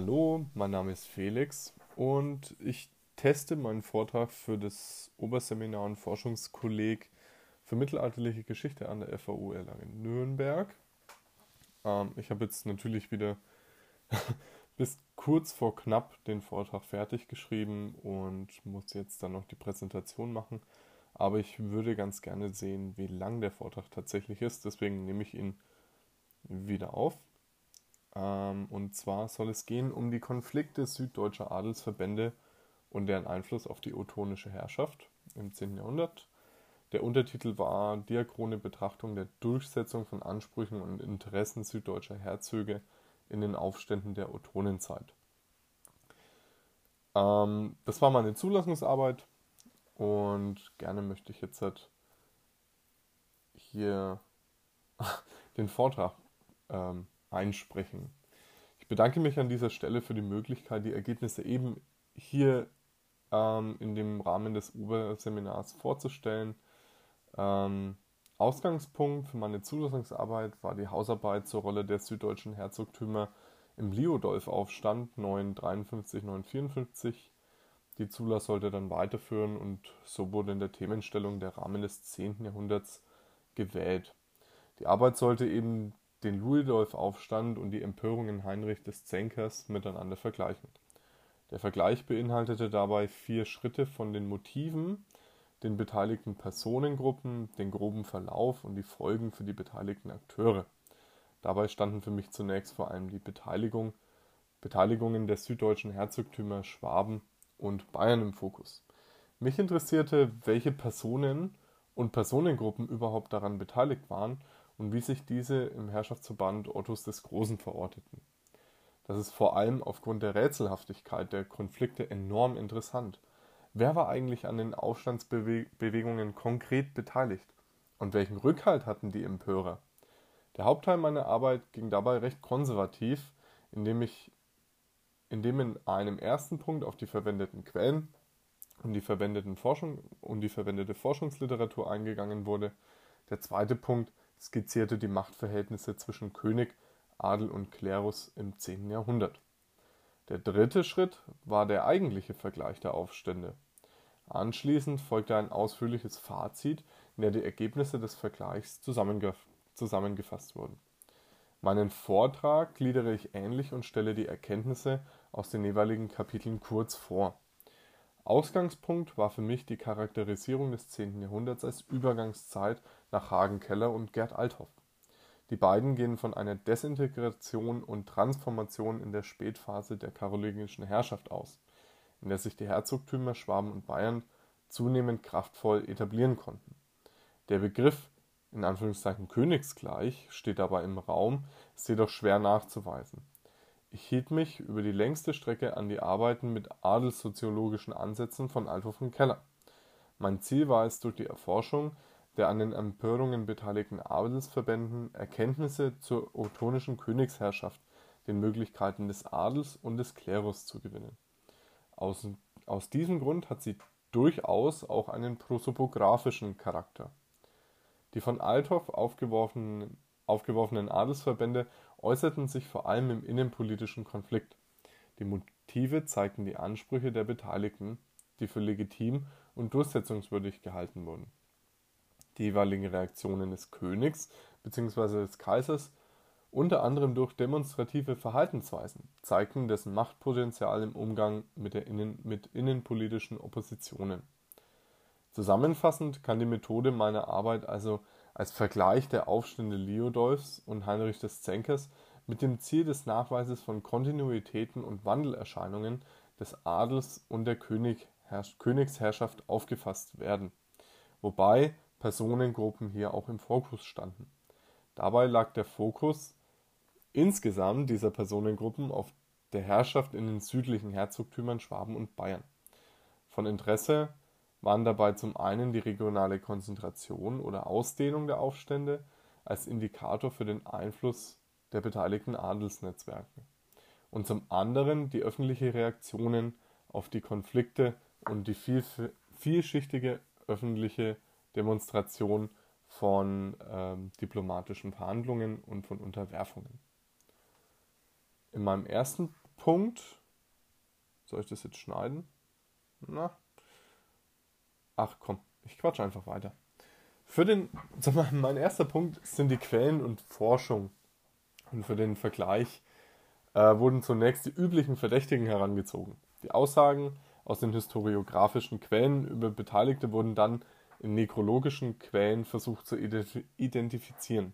Hallo, mein Name ist Felix und ich teste meinen Vortrag für das Oberseminar und Forschungskolleg für mittelalterliche Geschichte an der FAU Erlangen Nürnberg. Ähm, ich habe jetzt natürlich wieder bis kurz vor knapp den Vortrag fertig geschrieben und muss jetzt dann noch die Präsentation machen. Aber ich würde ganz gerne sehen, wie lang der Vortrag tatsächlich ist. Deswegen nehme ich ihn wieder auf. Ähm, und zwar soll es gehen um die Konflikte süddeutscher Adelsverbände und deren Einfluss auf die ottonische Herrschaft im 10. Jahrhundert. Der Untertitel war Diachrone Betrachtung der Durchsetzung von Ansprüchen und Interessen süddeutscher Herzöge in den Aufständen der Ottonenzeit. Ähm, das war meine Zulassungsarbeit und gerne möchte ich jetzt halt hier den Vortrag ähm, einsprechen. Ich bedanke mich an dieser Stelle für die Möglichkeit, die Ergebnisse eben hier ähm, in dem Rahmen des Oberseminars vorzustellen. Ähm, Ausgangspunkt für meine Zulassungsarbeit war die Hausarbeit zur Rolle der süddeutschen Herzogtümer im Liodolf-Aufstand 953-954. Die Zulass sollte dann weiterführen und so wurde in der Themenstellung der Rahmen des 10. Jahrhunderts gewählt. Die Arbeit sollte eben den Luidolf-Aufstand und die Empörungen Heinrich des Zänkers miteinander vergleichen. Der Vergleich beinhaltete dabei vier Schritte von den Motiven, den beteiligten Personengruppen, den groben Verlauf und die Folgen für die beteiligten Akteure. Dabei standen für mich zunächst vor allem die Beteiligung, Beteiligungen der süddeutschen Herzogtümer Schwaben und Bayern im Fokus. Mich interessierte, welche Personen und Personengruppen überhaupt daran beteiligt waren und wie sich diese im Herrschaftsverband Ottos des Großen verorteten. Das ist vor allem aufgrund der Rätselhaftigkeit der Konflikte enorm interessant. Wer war eigentlich an den Aufstandsbewegungen konkret beteiligt? Und welchen Rückhalt hatten die Empörer? Der Hauptteil meiner Arbeit ging dabei recht konservativ, indem ich indem in einem ersten Punkt auf die verwendeten Quellen und die, verwendeten Forschung, und die verwendete Forschungsliteratur eingegangen wurde. Der zweite Punkt skizzierte die Machtverhältnisse zwischen König, Adel und Klerus im 10. Jahrhundert. Der dritte Schritt war der eigentliche Vergleich der Aufstände. Anschließend folgte ein ausführliches Fazit, in der die Ergebnisse des Vergleichs zusammengefasst wurden. Meinen Vortrag gliedere ich ähnlich und stelle die Erkenntnisse aus den jeweiligen Kapiteln kurz vor. Ausgangspunkt war für mich die Charakterisierung des 10. Jahrhunderts als Übergangszeit nach Hagen Keller und Gerd Althoff. Die beiden gehen von einer Desintegration und Transformation in der Spätphase der karolingischen Herrschaft aus, in der sich die Herzogtümer Schwaben und Bayern zunehmend kraftvoll etablieren konnten. Der Begriff in Anführungszeichen königsgleich steht dabei im Raum, ist jedoch schwer nachzuweisen. Ich hielt mich über die längste Strecke an die Arbeiten mit adelssoziologischen Ansätzen von Althoff und Keller. Mein Ziel war es, durch die Erforschung der an den Empörungen beteiligten Adelsverbänden Erkenntnisse zur ottonischen Königsherrschaft, den Möglichkeiten des Adels und des Klerus zu gewinnen. Aus, aus diesem Grund hat sie durchaus auch einen prosopografischen Charakter. Die von Althoff aufgeworfenen, aufgeworfenen Adelsverbände äußerten sich vor allem im innenpolitischen Konflikt. Die Motive zeigten die Ansprüche der Beteiligten, die für legitim und durchsetzungswürdig gehalten wurden. Die jeweiligen Reaktionen des Königs bzw. des Kaisers, unter anderem durch demonstrative Verhaltensweisen, zeigten dessen Machtpotenzial im Umgang mit, Innen mit innenpolitischen Oppositionen. Zusammenfassend kann die Methode meiner Arbeit also als Vergleich der Aufstände Liodolfs und Heinrich des Zänkers mit dem Ziel des Nachweises von Kontinuitäten und Wandelerscheinungen des Adels und der Königsherrschaft aufgefasst werden, wobei Personengruppen hier auch im Fokus standen. Dabei lag der Fokus insgesamt dieser Personengruppen auf der Herrschaft in den südlichen Herzogtümern Schwaben und Bayern. Von Interesse waren dabei zum einen die regionale Konzentration oder Ausdehnung der Aufstände als Indikator für den Einfluss der beteiligten Adelsnetzwerke und zum anderen die öffentliche Reaktionen auf die Konflikte und die viel, vielschichtige öffentliche Demonstration von ähm, diplomatischen Verhandlungen und von Unterwerfungen. In meinem ersten Punkt. Soll ich das jetzt schneiden? Na. Ach komm, ich quatsche einfach weiter. Für den, mein erster Punkt sind die Quellen und Forschung. Und für den Vergleich äh, wurden zunächst die üblichen Verdächtigen herangezogen. Die Aussagen aus den historiografischen Quellen über Beteiligte wurden dann in nekrologischen Quellen versucht zu identifizieren.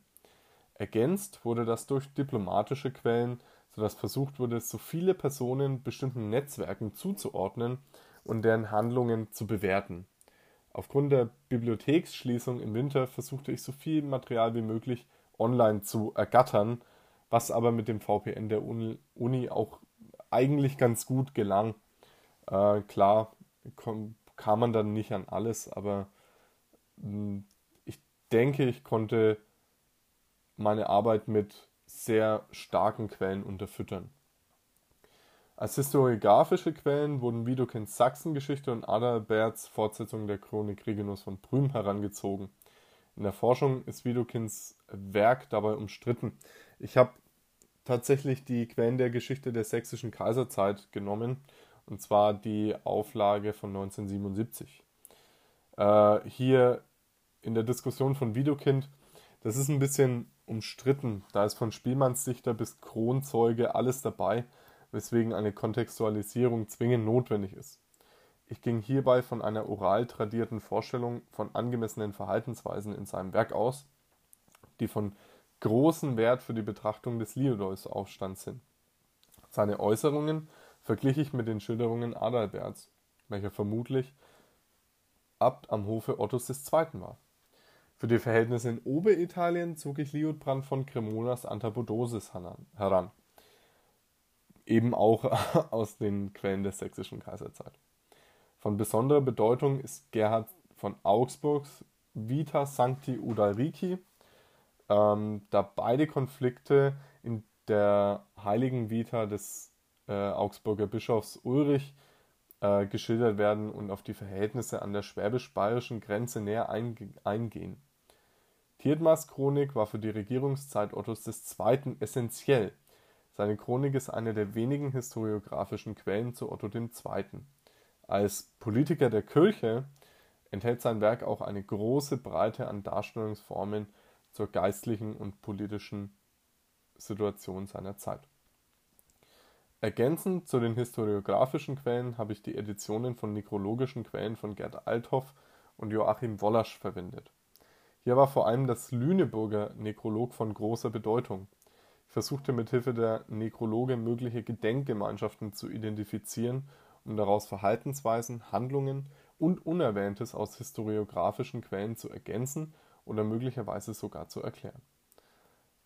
Ergänzt wurde das durch diplomatische Quellen, sodass versucht wurde, so viele Personen bestimmten Netzwerken zuzuordnen und deren Handlungen zu bewerten. Aufgrund der Bibliotheksschließung im Winter versuchte ich so viel Material wie möglich online zu ergattern, was aber mit dem VPN der Uni auch eigentlich ganz gut gelang. Äh, klar kam man dann nicht an alles, aber mh, hm, ich denke, ich konnte meine Arbeit mit sehr starken Quellen unterfüttern. Als historiografische Quellen wurden Widokins Sachsengeschichte und Adalberts Fortsetzung der Chronik Reginus von Prüm herangezogen. In der Forschung ist Widokins Werk dabei umstritten. Ich habe tatsächlich die Quellen der Geschichte der sächsischen Kaiserzeit genommen, und zwar die Auflage von 1977. Äh, hier in der Diskussion von Widukind, das ist ein bisschen umstritten. Da ist von Spielmannsdichter bis Kronzeuge alles dabei, weswegen eine Kontextualisierung zwingend notwendig ist. Ich ging hierbei von einer oral tradierten Vorstellung von angemessenen Verhaltensweisen in seinem Werk aus, die von großem Wert für die Betrachtung des Liodeus aufstand sind. Seine Äußerungen verglich ich mit den Schilderungen Adalberts, welcher vermutlich Abt am Hofe Ottos II. war. Für die Verhältnisse in Oberitalien zog ich Liutprand von Cremonas Antapodosis heran, eben auch aus den Quellen der sächsischen Kaiserzeit. Von besonderer Bedeutung ist Gerhard von Augsburgs Vita Sancti Udalrici, ähm, da beide Konflikte in der heiligen Vita des äh, Augsburger Bischofs Ulrich äh, geschildert werden und auf die Verhältnisse an der schwäbisch-bayerischen Grenze näher eingehen. Thietmars Chronik war für die Regierungszeit Ottos II. essentiell. Seine Chronik ist eine der wenigen historiografischen Quellen zu Otto II. Als Politiker der Kirche enthält sein Werk auch eine große Breite an Darstellungsformen zur geistlichen und politischen Situation seiner Zeit. Ergänzend zu den historiografischen Quellen habe ich die Editionen von nekrologischen Quellen von Gerd Althoff und Joachim Wollasch verwendet. Hier war vor allem das Lüneburger Nekrolog von großer Bedeutung. Versuchte mithilfe der Nekrologe mögliche Gedenkgemeinschaften zu identifizieren, um daraus Verhaltensweisen, Handlungen und Unerwähntes aus historiografischen Quellen zu ergänzen oder möglicherweise sogar zu erklären.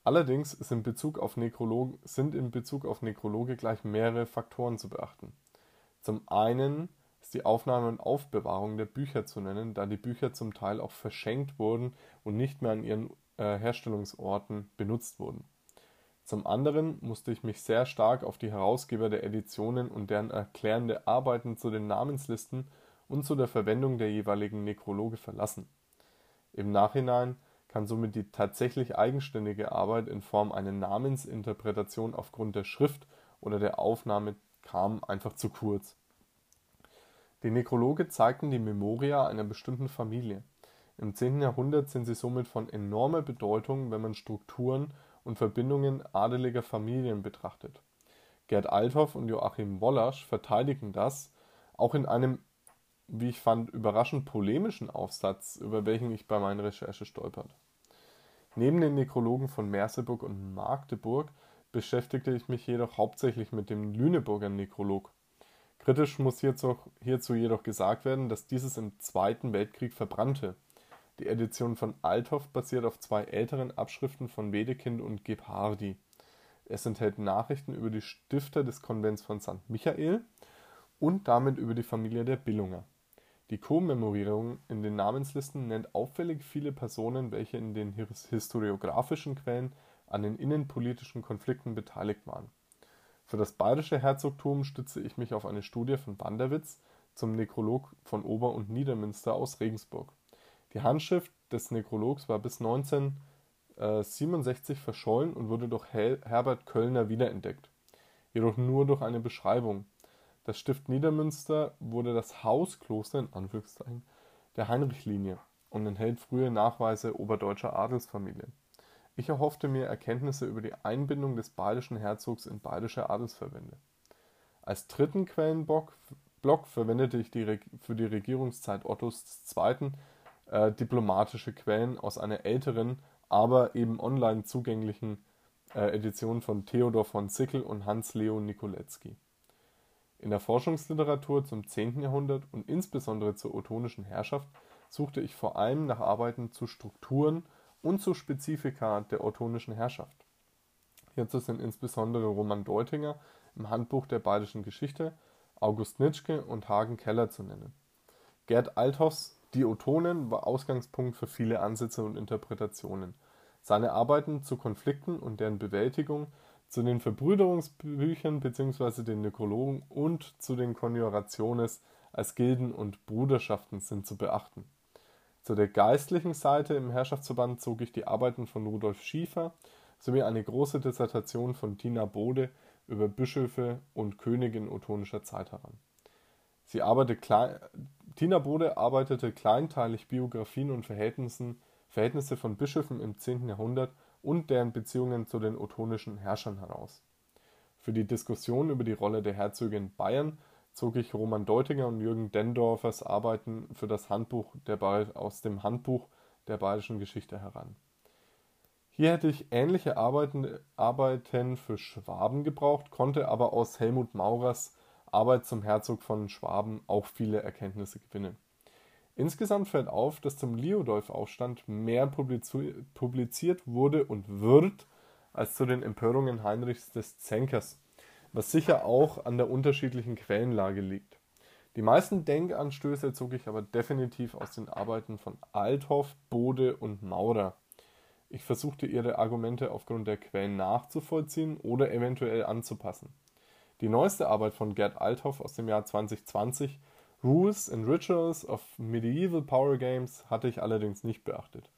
Allerdings ist in Bezug auf sind in Bezug auf Nekrologe gleich mehrere Faktoren zu beachten. Zum einen ist die Aufnahme und Aufbewahrung der Bücher zu nennen, da die Bücher zum Teil auch verschenkt wurden und nicht mehr an ihren äh, Herstellungsorten benutzt wurden. Zum anderen musste ich mich sehr stark auf die Herausgeber der Editionen und deren erklärende Arbeiten zu den Namenslisten und zu der Verwendung der jeweiligen Nekrologe verlassen. Im Nachhinein kann somit die tatsächlich eigenständige Arbeit in Form einer Namensinterpretation aufgrund der Schrift oder der Aufnahme kam einfach zu kurz. Die Nekrologe zeigten die Memoria einer bestimmten Familie. Im 10. Jahrhundert sind sie somit von enormer Bedeutung, wenn man Strukturen und Verbindungen adeliger Familien betrachtet. Gerd Althoff und Joachim Wollasch verteidigen das, auch in einem wie ich fand, überraschend polemischen Aufsatz, über welchen ich bei meinen Recherche stolpert. Neben den Nekrologen von Merseburg und Magdeburg beschäftigte ich mich jedoch hauptsächlich mit dem Lüneburger Nekrolog. Kritisch muss hierzu, hierzu jedoch gesagt werden, dass dieses im Zweiten Weltkrieg verbrannte. Die Edition von Althoff basiert auf zwei älteren Abschriften von Wedekind und Gebhardi. Es enthält Nachrichten über die Stifter des Konvents von St. Michael und damit über die Familie der Billunger. Die Kommemorierung in den Namenslisten nennt auffällig viele Personen, welche in den historiografischen Quellen an den innenpolitischen Konflikten beteiligt waren. Für das bayerische Herzogtum stütze ich mich auf eine Studie von Banderwitz zum Nekrolog von Ober- und Niedermünster aus Regensburg. Die Handschrift des Nekrologs war bis 1967 verschollen und wurde durch Herbert Köllner wiederentdeckt. jedoch nur durch eine Beschreibung. Das Stift Niedermünster wurde das Hauskloster in Anführungszeichen der Heinrich-Linie und enthält frühe Nachweise oberdeutscher Adelsfamilien. Ich erhoffte mir Erkenntnisse über die Einbindung des bayerischen Herzogs in bayerische Adelsverbände. Als dritten Quellenblock verwendete ich die für die Regierungszeit Ottos II. Äh, diplomatische Quellen aus einer älteren, aber eben online zugänglichen äh, Edition von Theodor von Sickel und Hans Leo Nikoletzki. In der Forschungsliteratur zum 10. Jahrhundert und insbesondere zur ottonischen Herrschaft suchte ich vor allem nach Arbeiten zu Strukturen und zu Spezifika der ottonischen Herrschaft. Hierzu sind insbesondere Roman Deutinger im Handbuch der Bayerischen Geschichte, August Nitschke und Hagen Keller zu nennen. Gerd Althoffs Die Ottonen war Ausgangspunkt für viele Ansätze und Interpretationen. Seine Arbeiten zu Konflikten und deren Bewältigung, zu den Verbrüderungsbüchern bzw. den Nekrologen und zu den Konjurationes als Gilden und Bruderschaften sind zu beachten. Zu der geistlichen Seite im Herrschaftsverband zog ich die Arbeiten von Rudolf Schiefer sowie eine große Dissertation von Tina Bode über Bischöfe und Könige in ottonischer Zeit heran. Sie klein, Tina Bode arbeitete kleinteilig Biografien und Verhältnisse von Bischöfen im 10. Jahrhundert und deren Beziehungen zu den ottonischen Herrschern heraus. Für die Diskussion über die Rolle der Herzöge in Bayern zog ich Roman Deutinger und Jürgen Dendorfers Arbeiten für das Handbuch aus dem Handbuch der Bayerischen Geschichte heran. Hier hätte ich ähnliche Arbeiten, Arbeiten für Schwaben gebraucht, konnte aber aus Helmut Maurers Arbeit zum Herzog von Schwaben auch viele Erkenntnisse gewinnen. Insgesamt fällt auf, dass zum Liudolf-Aufstand mehr publiziert wurde und wird als zu den Empörungen Heinrichs des Zänkers was sicher auch an der unterschiedlichen Quellenlage liegt. Die meisten Denkanstöße zog ich aber definitiv aus den Arbeiten von Althoff, Bode und Maurer. Ich versuchte ihre Argumente aufgrund der Quellen nachzuvollziehen oder eventuell anzupassen. Die neueste Arbeit von Gerd Althoff aus dem Jahr 2020, Rules and Rituals of Medieval Power Games, hatte ich allerdings nicht beachtet.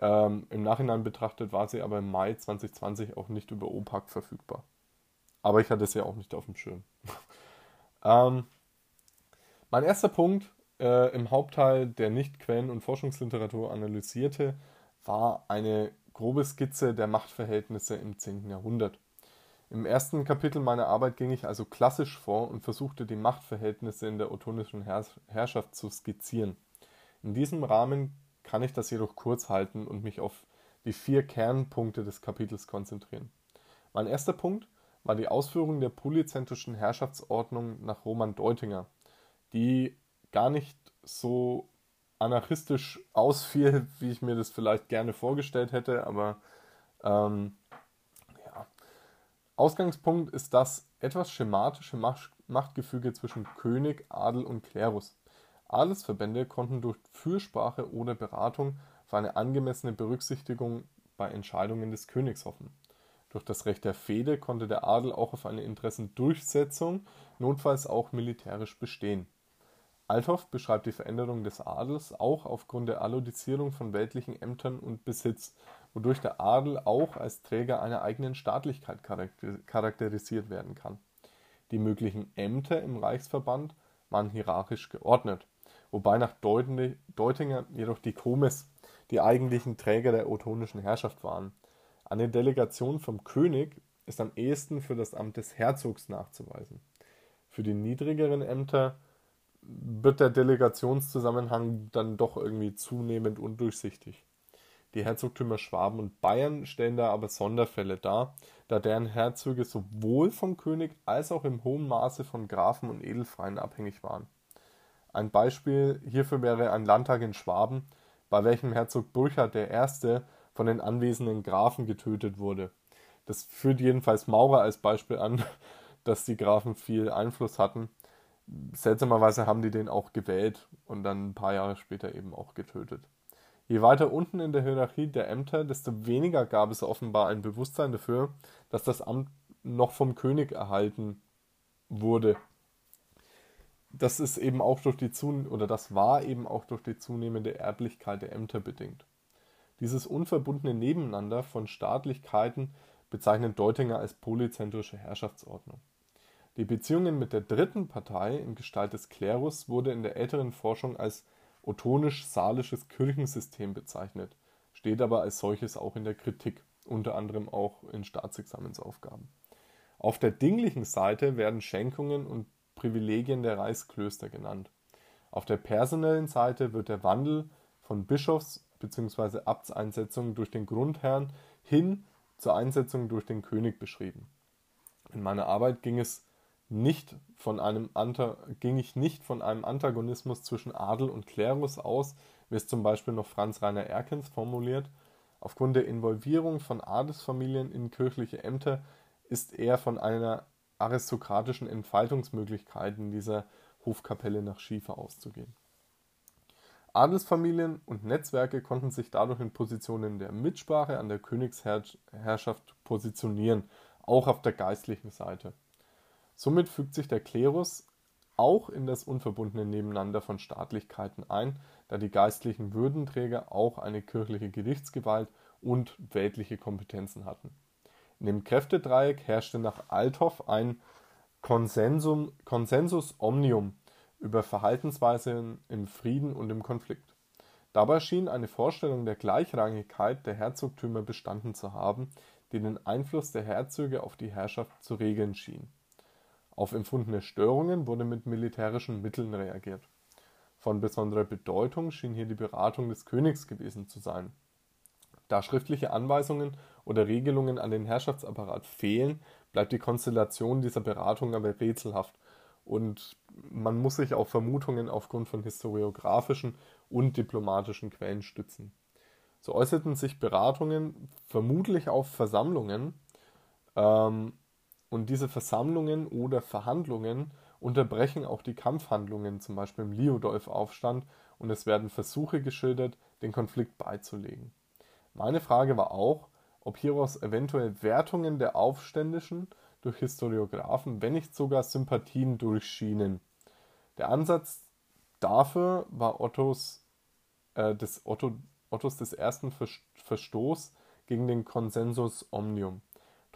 Ähm, Im Nachhinein betrachtet war sie aber im Mai 2020 auch nicht über OPAC verfügbar. Aber ich hatte es ja auch nicht auf dem Schirm. ähm, mein erster Punkt äh, im Hauptteil, der nicht Quellen- und Forschungsliteratur analysierte, war eine grobe Skizze der Machtverhältnisse im 10. Jahrhundert. Im ersten Kapitel meiner Arbeit ging ich also klassisch vor und versuchte die Machtverhältnisse in der ottonischen Herrschaft zu skizzieren. In diesem Rahmen kann ich das jedoch kurz halten und mich auf die vier Kernpunkte des Kapitels konzentrieren. Mein erster Punkt war die Ausführung der polyzentrischen Herrschaftsordnung nach Roman Deutinger, die gar nicht so anarchistisch ausfiel, wie ich mir das vielleicht gerne vorgestellt hätte, aber ähm. Ausgangspunkt ist das etwas schematische Machtgefüge zwischen König, Adel und Klerus. Adelsverbände konnten durch Fürsprache oder Beratung für eine angemessene Berücksichtigung bei Entscheidungen des Königs hoffen. Durch das Recht der Fehde konnte der Adel auch auf eine Interessendurchsetzung, notfalls auch militärisch bestehen. Althoff beschreibt die Veränderung des Adels auch aufgrund der Allodizierung von weltlichen Ämtern und Besitz, wodurch der Adel auch als Träger einer eigenen Staatlichkeit charakterisiert werden kann. Die möglichen Ämter im Reichsverband waren hierarchisch geordnet, wobei nach Deutinger jedoch die Komes die eigentlichen Träger der ottonischen Herrschaft waren eine Delegation vom König ist am ehesten für das Amt des Herzogs nachzuweisen. Für die niedrigeren Ämter wird der Delegationszusammenhang dann doch irgendwie zunehmend undurchsichtig. Die Herzogtümer Schwaben und Bayern stellen da aber Sonderfälle dar, da deren Herzöge sowohl vom König als auch im hohen Maße von Grafen und Edelfreien abhängig waren. Ein Beispiel hierfür wäre ein Landtag in Schwaben, bei welchem Herzog Burchard I von den anwesenden Grafen getötet wurde. Das führt jedenfalls Maurer als Beispiel an, dass die Grafen viel Einfluss hatten. Seltsamerweise haben die den auch gewählt und dann ein paar Jahre später eben auch getötet. Je weiter unten in der Hierarchie der Ämter, desto weniger gab es offenbar ein Bewusstsein dafür, dass das Amt noch vom König erhalten wurde. Das ist eben auch durch die Zun oder das war eben auch durch die zunehmende Erblichkeit der Ämter bedingt. Dieses unverbundene Nebeneinander von Staatlichkeiten bezeichnet Deutinger als polyzentrische Herrschaftsordnung. Die Beziehungen mit der dritten Partei in Gestalt des Klerus wurde in der älteren Forschung als ottonisch-salisches Kirchensystem bezeichnet, steht aber als solches auch in der Kritik, unter anderem auch in Staatsexamensaufgaben. Auf der dinglichen Seite werden Schenkungen und Privilegien der Reichsklöster genannt. Auf der personellen Seite wird der Wandel von Bischofs- bzw. Abtseinsetzung durch den Grundherrn hin zur Einsetzung durch den König beschrieben. In meiner Arbeit ging es nicht von einem ging ich nicht von einem Antagonismus zwischen Adel und Klerus aus, wie es zum Beispiel noch Franz Rainer Erkens formuliert. Aufgrund der Involvierung von Adelsfamilien in kirchliche Ämter ist er von einer aristokratischen Entfaltungsmöglichkeit in dieser Hofkapelle nach Schiefer auszugehen. Adelsfamilien und Netzwerke konnten sich dadurch in Positionen der Mitsprache an der Königsherrschaft positionieren, auch auf der geistlichen Seite. Somit fügt sich der Klerus auch in das unverbundene Nebeneinander von Staatlichkeiten ein, da die geistlichen Würdenträger auch eine kirchliche Gerichtsgewalt und weltliche Kompetenzen hatten. In dem Kräftedreieck herrschte nach Althoff ein Consensum, Consensus omnium über Verhaltensweisen im Frieden und im Konflikt. Dabei schien eine Vorstellung der Gleichrangigkeit der Herzogtümer bestanden zu haben, die den Einfluss der Herzöge auf die Herrschaft zu regeln schien. Auf empfundene Störungen wurde mit militärischen Mitteln reagiert. Von besonderer Bedeutung schien hier die Beratung des Königs gewesen zu sein. Da schriftliche Anweisungen oder Regelungen an den Herrschaftsapparat fehlen, bleibt die Konstellation dieser Beratung aber rätselhaft und man muss sich auf Vermutungen aufgrund von historiografischen und diplomatischen Quellen stützen. So äußerten sich Beratungen vermutlich auf Versammlungen ähm, und diese Versammlungen oder Verhandlungen unterbrechen auch die Kampfhandlungen, zum Beispiel im Liudolf-Aufstand, und es werden Versuche geschildert, den Konflikt beizulegen. Meine Frage war auch, ob hieraus eventuell Wertungen der Aufständischen durch Historiographen, wenn nicht sogar Sympathien durchschienen. Der Ansatz dafür war Ottos, äh, des Otto, Ottos des ersten Verstoß gegen den Consensus Omnium.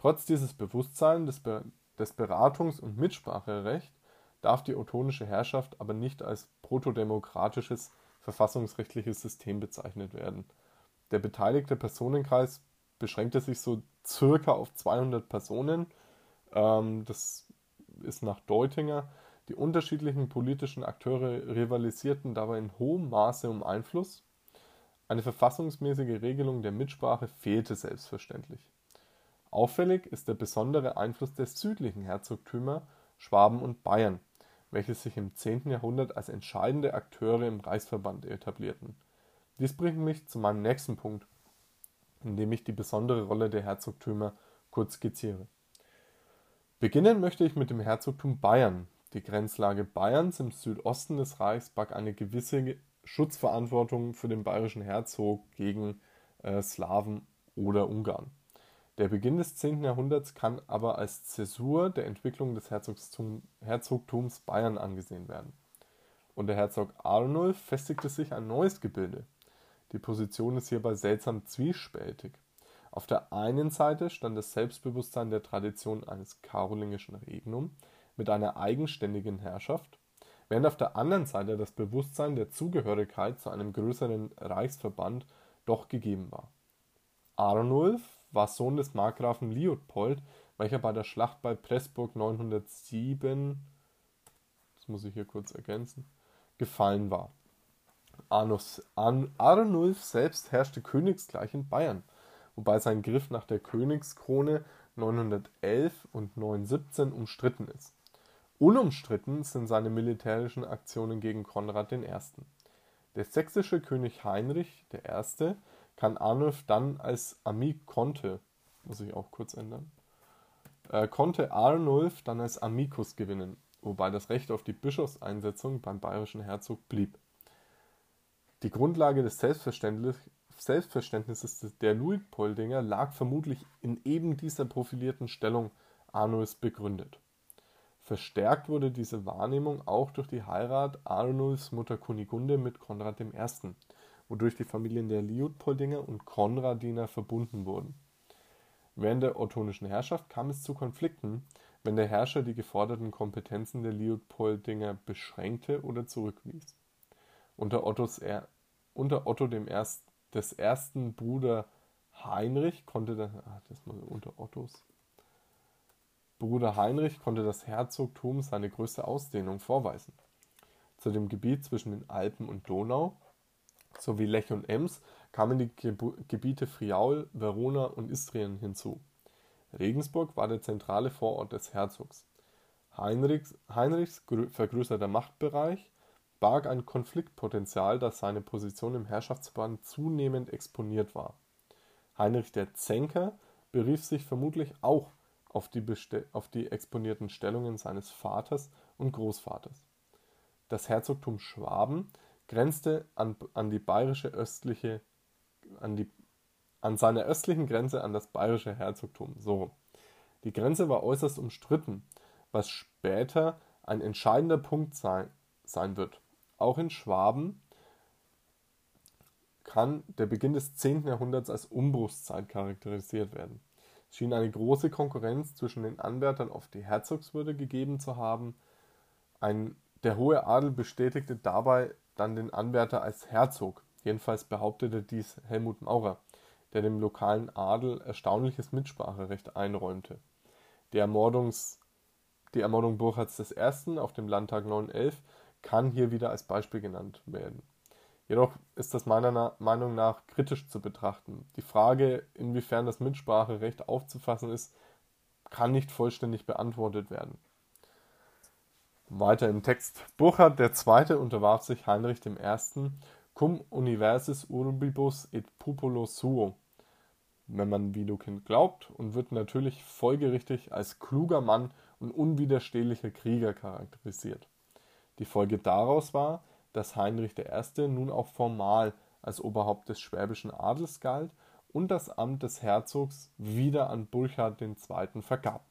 Trotz dieses Bewusstseins des, Be des Beratungs- und Mitspracherecht darf die ottonische Herrschaft aber nicht als protodemokratisches verfassungsrechtliches System bezeichnet werden. Der beteiligte Personenkreis beschränkte sich so circa auf 200 Personen. Ähm, das ist nach Deutinger. Die unterschiedlichen politischen Akteure rivalisierten dabei in hohem Maße um Einfluss. Eine verfassungsmäßige Regelung der Mitsprache fehlte selbstverständlich. Auffällig ist der besondere Einfluss der südlichen Herzogtümer Schwaben und Bayern, welche sich im 10. Jahrhundert als entscheidende Akteure im Reichsverband etablierten. Dies bringt mich zu meinem nächsten Punkt, in dem ich die besondere Rolle der Herzogtümer kurz skizziere. Beginnen möchte ich mit dem Herzogtum Bayern. Die Grenzlage Bayerns im Südosten des Reichs barg eine gewisse Schutzverantwortung für den bayerischen Herzog gegen äh, Slawen oder Ungarn. Der Beginn des 10. Jahrhunderts kann aber als Zäsur der Entwicklung des Herzogtum, Herzogtums Bayern angesehen werden. Unter Herzog Arnulf festigte sich ein neues Gebilde, die Position ist hierbei seltsam zwiespältig. Auf der einen Seite stand das Selbstbewusstsein der Tradition eines karolingischen Regnum mit einer eigenständigen Herrschaft, während auf der anderen Seite das Bewusstsein der Zugehörigkeit zu einem größeren Reichsverband doch gegeben war. Arnulf war Sohn des Markgrafen Liutpold, welcher bei der Schlacht bei Pressburg 907, das muss ich hier kurz ergänzen, gefallen war. Arnulf selbst herrschte königsgleich in Bayern, wobei sein Griff nach der Königskrone 911 und 917 umstritten ist. Unumstritten sind seine militärischen Aktionen gegen Konrad I. Der sächsische König Heinrich I. kann Arnulf dann als Ami konnte, muss ich auch kurz ändern, äh, konnte Arnulf dann als Amicus gewinnen, wobei das Recht auf die Bischofseinsetzung beim bayerischen Herzog blieb. Die Grundlage des Selbstverständnisses der Luitpoldinger lag vermutlich in eben dieser profilierten Stellung Arnulfs begründet. Verstärkt wurde diese Wahrnehmung auch durch die Heirat Arnulfs Mutter Kunigunde mit Konrad I., wodurch die Familien der Liutpoldinger und Konradiner verbunden wurden. Während der ottonischen Herrschaft kam es zu Konflikten, wenn der Herrscher die geforderten Kompetenzen der Leopoldinger beschränkte oder zurückwies. Unter, Ottos er, unter Otto dem Erst, des ersten Bruder Heinrich konnte das, ach, das mal unter Ottos Bruder Heinrich konnte das Herzogtum seine größte Ausdehnung vorweisen. Zu dem Gebiet zwischen den Alpen und Donau sowie Lech und Ems kamen die Gebiete Friaul, Verona und Istrien hinzu. Regensburg war der zentrale Vorort des Herzogs. Heinrichs, Heinrichs vergrößerter Machtbereich barg ein Konfliktpotenzial, das seine Position im Herrschaftsband zunehmend exponiert war. Heinrich der Zänker berief sich vermutlich auch auf die, auf die exponierten Stellungen seines Vaters und Großvaters. Das Herzogtum Schwaben grenzte an, an die bayerische östliche an, die, an seiner östlichen Grenze an das bayerische Herzogtum. So. Die Grenze war äußerst umstritten, was später ein entscheidender Punkt sein, sein wird. Auch in Schwaben kann der Beginn des 10. Jahrhunderts als Umbruchszeit charakterisiert werden. Es schien eine große Konkurrenz zwischen den Anwärtern auf die Herzogswürde gegeben zu haben. Ein, der hohe Adel bestätigte dabei dann den Anwärter als Herzog. Jedenfalls behauptete dies Helmut Maurer, der dem lokalen Adel erstaunliches Mitspracherecht einräumte. Die, Ermordungs, die Ermordung Burchards I. auf dem Landtag 911 kann hier wieder als Beispiel genannt werden. Jedoch ist das meiner Meinung nach kritisch zu betrachten. Die Frage, inwiefern das Mitspracherecht aufzufassen ist, kann nicht vollständig beantwortet werden. Weiter im Text. Burchard II. unterwarf sich Heinrich I. cum universis urbibus et populo suo, wenn man Widukind glaubt, und wird natürlich folgerichtig als kluger Mann und unwiderstehlicher Krieger charakterisiert. Die Folge daraus war, dass Heinrich I. nun auch formal als Oberhaupt des schwäbischen Adels galt und das Amt des Herzogs wieder an Burchard II. vergab.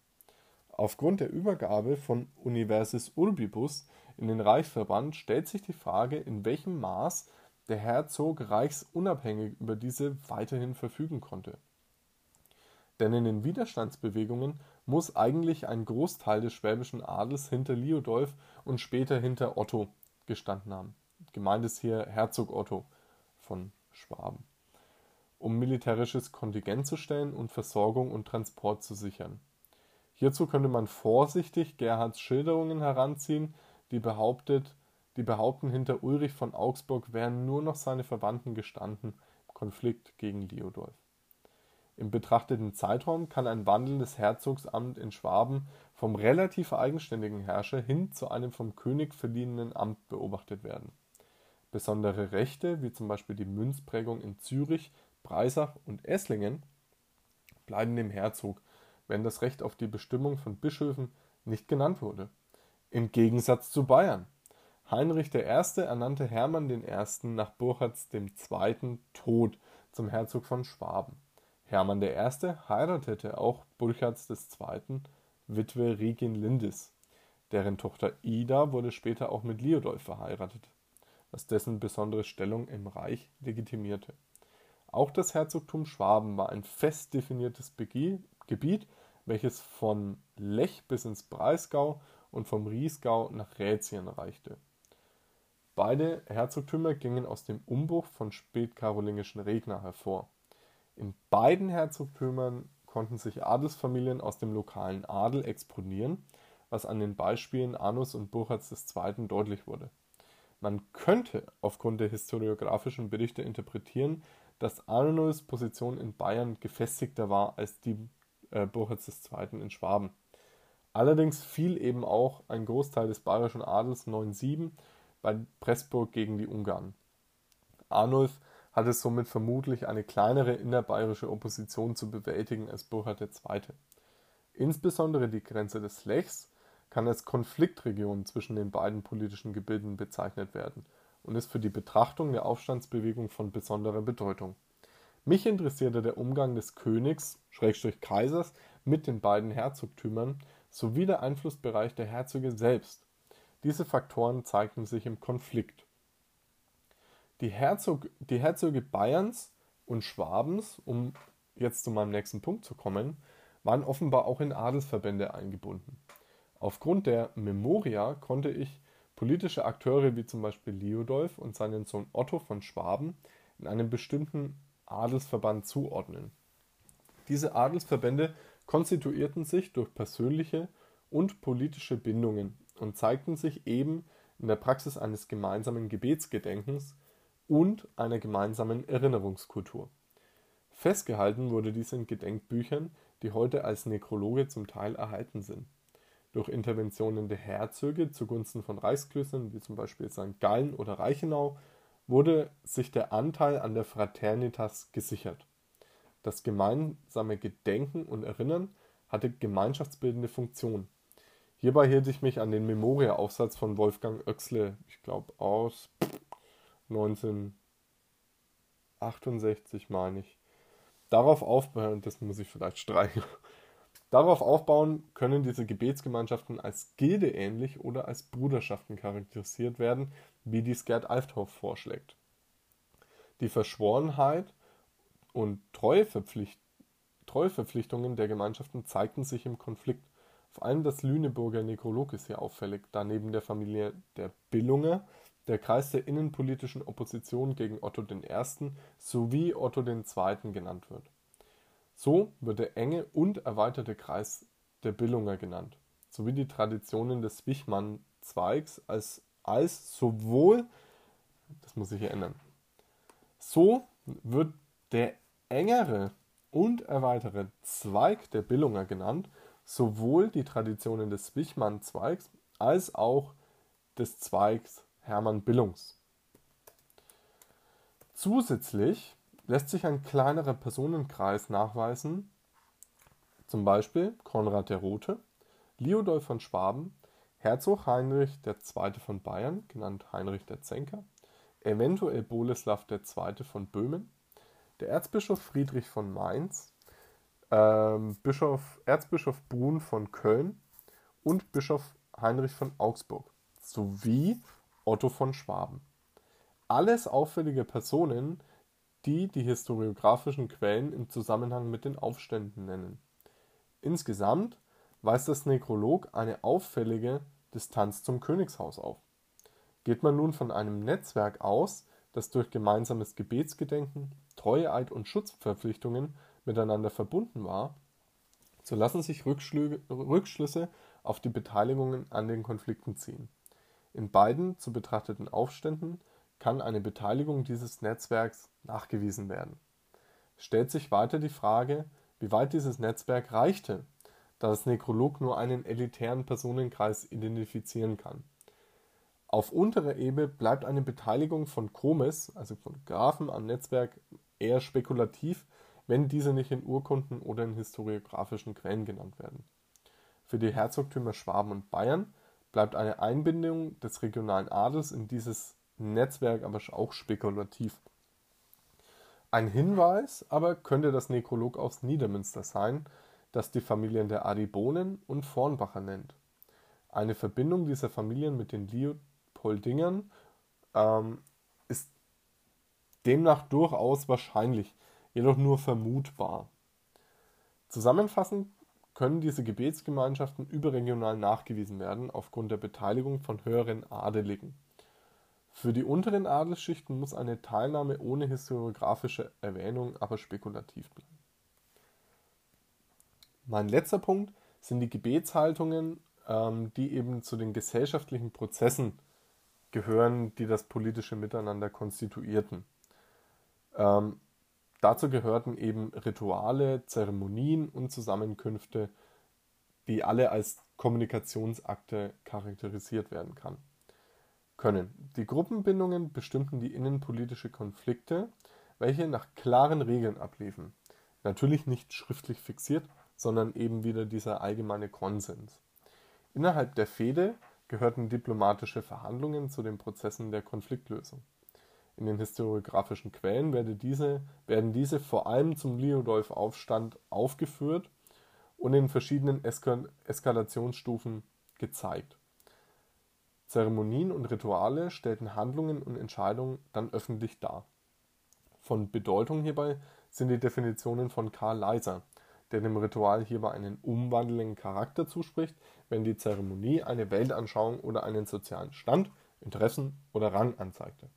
Aufgrund der Übergabe von Universis Urbibus in den Reichsverband stellt sich die Frage, in welchem Maß der Herzog reichsunabhängig über diese weiterhin verfügen konnte. Denn in den Widerstandsbewegungen muss eigentlich ein Großteil des schwäbischen Adels hinter Liudolf und später hinter Otto gestanden haben. Gemeint ist hier Herzog Otto von Schwaben, um militärisches Kontingent zu stellen und Versorgung und Transport zu sichern. Hierzu könnte man vorsichtig Gerhards Schilderungen heranziehen, die, behauptet, die behaupten, hinter Ulrich von Augsburg wären nur noch seine Verwandten gestanden im Konflikt gegen Liudolf. Im betrachteten Zeitraum kann ein Wandel des Herzogsamt in Schwaben vom relativ eigenständigen Herrscher hin zu einem vom König verliehenen Amt beobachtet werden. Besondere Rechte, wie zum Beispiel die Münzprägung in Zürich, Breisach und Esslingen, bleiben dem Herzog, wenn das Recht auf die Bestimmung von Bischöfen nicht genannt wurde. Im Gegensatz zu Bayern. Heinrich I. ernannte Hermann I. nach Burchards II. Tod zum Herzog von Schwaben. Hermann I. heiratete auch Burchards II. Witwe Regin Lindis. Deren Tochter Ida wurde später auch mit Liudolf verheiratet, was dessen besondere Stellung im Reich legitimierte. Auch das Herzogtum Schwaben war ein fest definiertes Gebiet welches von Lech bis ins Breisgau und vom Riesgau nach Rätien reichte. Beide Herzogtümer gingen aus dem Umbruch von spätkarolingischen Regner hervor. In beiden Herzogtümern konnten sich Adelsfamilien aus dem lokalen Adel exponieren, was an den Beispielen Anus und Burchards II. deutlich wurde. Man könnte aufgrund der historiografischen Berichte interpretieren, dass Arnulfs Position in Bayern gefestigter war als die äh, Burchitz II. in Schwaben. Allerdings fiel eben auch ein Großteil des bayerischen Adels 9-7 bei Pressburg gegen die Ungarn. Arnulf hatte somit vermutlich eine kleinere innerbayerische Opposition zu bewältigen als Burchard II. Insbesondere die Grenze des Lechs kann als Konfliktregion zwischen den beiden politischen Gebilden bezeichnet werden und ist für die Betrachtung der Aufstandsbewegung von besonderer Bedeutung. Mich interessierte der Umgang des Königs (Kaisers) mit den beiden Herzogtümern sowie der Einflussbereich der Herzöge selbst. Diese Faktoren zeigten sich im Konflikt. Die, Herzog, die Herzöge Bayerns und Schwabens um jetzt zu meinem nächsten Punkt zu kommen, waren offenbar auch in Adelsverbände eingebunden. Aufgrund der Memoria konnte ich politische Akteure wie zum Beispiel Liudolf und seinen Sohn Otto von Schwaben in einem bestimmten Adelsverband zuordnen. Diese Adelsverbände konstituierten sich durch persönliche und politische Bindungen und zeigten sich eben in der Praxis eines gemeinsamen Gebetsgedenkens und einer gemeinsamen Erinnerungskultur. Festgehalten wurde dies in Gedenkbüchern, die heute als Nekrologe zum Teil erhalten sind. Durch Interventionen der Herzöge zugunsten von Reichsklöstern, wie zum Beispiel St. Gallen oder Reichenau, wurde sich der Anteil an der Fraternitas gesichert. Das gemeinsame Gedenken und Erinnern hatte gemeinschaftsbildende Funktion. Hierbei hielt ich mich an den Memoria-Aufsatz von Wolfgang Oechsle, ich glaube aus 1968, meine ich. Darauf aufbauen, das muss ich vielleicht streichen. Darauf aufbauen können diese Gebetsgemeinschaften als Gilde ähnlich oder als Bruderschaften charakterisiert werden, wie dies Gerd Alfthoff vorschlägt. Die Verschworenheit und Treueverpflicht Treueverpflichtungen der Gemeinschaften zeigten sich im Konflikt. Vor allem das Lüneburger Nekrolog ist hier auffällig, da neben der Familie der Billunger der Kreis der innenpolitischen Opposition gegen Otto I. sowie Otto II. genannt wird. So wird der enge und erweiterte Kreis der Billunger genannt, sowie die Traditionen des Wichmann-Zweigs als, als sowohl, das muss ich hier ändern, so wird der engere und erweitere Zweig der Billunger genannt, sowohl die Traditionen des Wichmann-Zweigs als auch des Zweigs Hermann Billungs. Zusätzlich lässt sich ein kleinerer Personenkreis nachweisen, zum Beispiel Konrad der Rote, Liudolf von Schwaben, Herzog Heinrich II. von Bayern, genannt Heinrich der Zänker, eventuell Boleslav II. von Böhmen, der Erzbischof Friedrich von Mainz, ähm, Bischof, Erzbischof Brun von Köln und Bischof Heinrich von Augsburg sowie Otto von Schwaben. Alles auffällige Personen, die die historiografischen Quellen im Zusammenhang mit den Aufständen nennen. Insgesamt weist das Nekrolog eine auffällige Distanz zum Königshaus auf. Geht man nun von einem Netzwerk aus, das durch gemeinsames Gebetsgedenken, Treueeid und Schutzverpflichtungen miteinander verbunden war, so lassen sich Rückschlüsse auf die Beteiligungen an den Konflikten ziehen. In beiden zu betrachteten Aufständen kann eine Beteiligung dieses Netzwerks nachgewiesen werden. Stellt sich weiter die Frage, wie weit dieses Netzwerk reichte, da das Nekrolog nur einen elitären Personenkreis identifizieren kann. Auf unterer Ebene bleibt eine Beteiligung von Komis, also von Grafen am Netzwerk, eher spekulativ, wenn diese nicht in Urkunden oder in historiografischen Quellen genannt werden. Für die Herzogtümer Schwaben und Bayern bleibt eine Einbindung des regionalen Adels in dieses Netzwerk aber auch spekulativ. Ein Hinweis aber könnte das Nekrolog aus Niedermünster sein, das die Familien der Adibonen und Vornbacher nennt. Eine Verbindung dieser Familien mit den Leopoldingern ähm, ist demnach durchaus wahrscheinlich, jedoch nur vermutbar. Zusammenfassend können diese Gebetsgemeinschaften überregional nachgewiesen werden aufgrund der Beteiligung von höheren Adeligen. Für die unteren Adelsschichten muss eine Teilnahme ohne historiografische Erwähnung aber spekulativ bleiben. Mein letzter Punkt sind die Gebetshaltungen, ähm, die eben zu den gesellschaftlichen Prozessen gehören, die das politische Miteinander konstituierten. Ähm, dazu gehörten eben Rituale, Zeremonien und Zusammenkünfte, die alle als Kommunikationsakte charakterisiert werden kann können. Die Gruppenbindungen bestimmten die innenpolitische Konflikte, welche nach klaren Regeln abliefen. Natürlich nicht schriftlich fixiert, sondern eben wieder dieser allgemeine Konsens. Innerhalb der Fehde gehörten diplomatische Verhandlungen zu den Prozessen der Konfliktlösung. In den historiografischen Quellen werden diese, werden diese vor allem zum Liudolf-Aufstand aufgeführt und in verschiedenen Eskal Eskalationsstufen gezeigt. Zeremonien und Rituale stellten Handlungen und Entscheidungen dann öffentlich dar. Von Bedeutung hierbei sind die Definitionen von Karl Leiser, der dem Ritual hierbei einen umwandelnden Charakter zuspricht, wenn die Zeremonie eine Weltanschauung oder einen sozialen Stand, Interessen oder Rang anzeigte.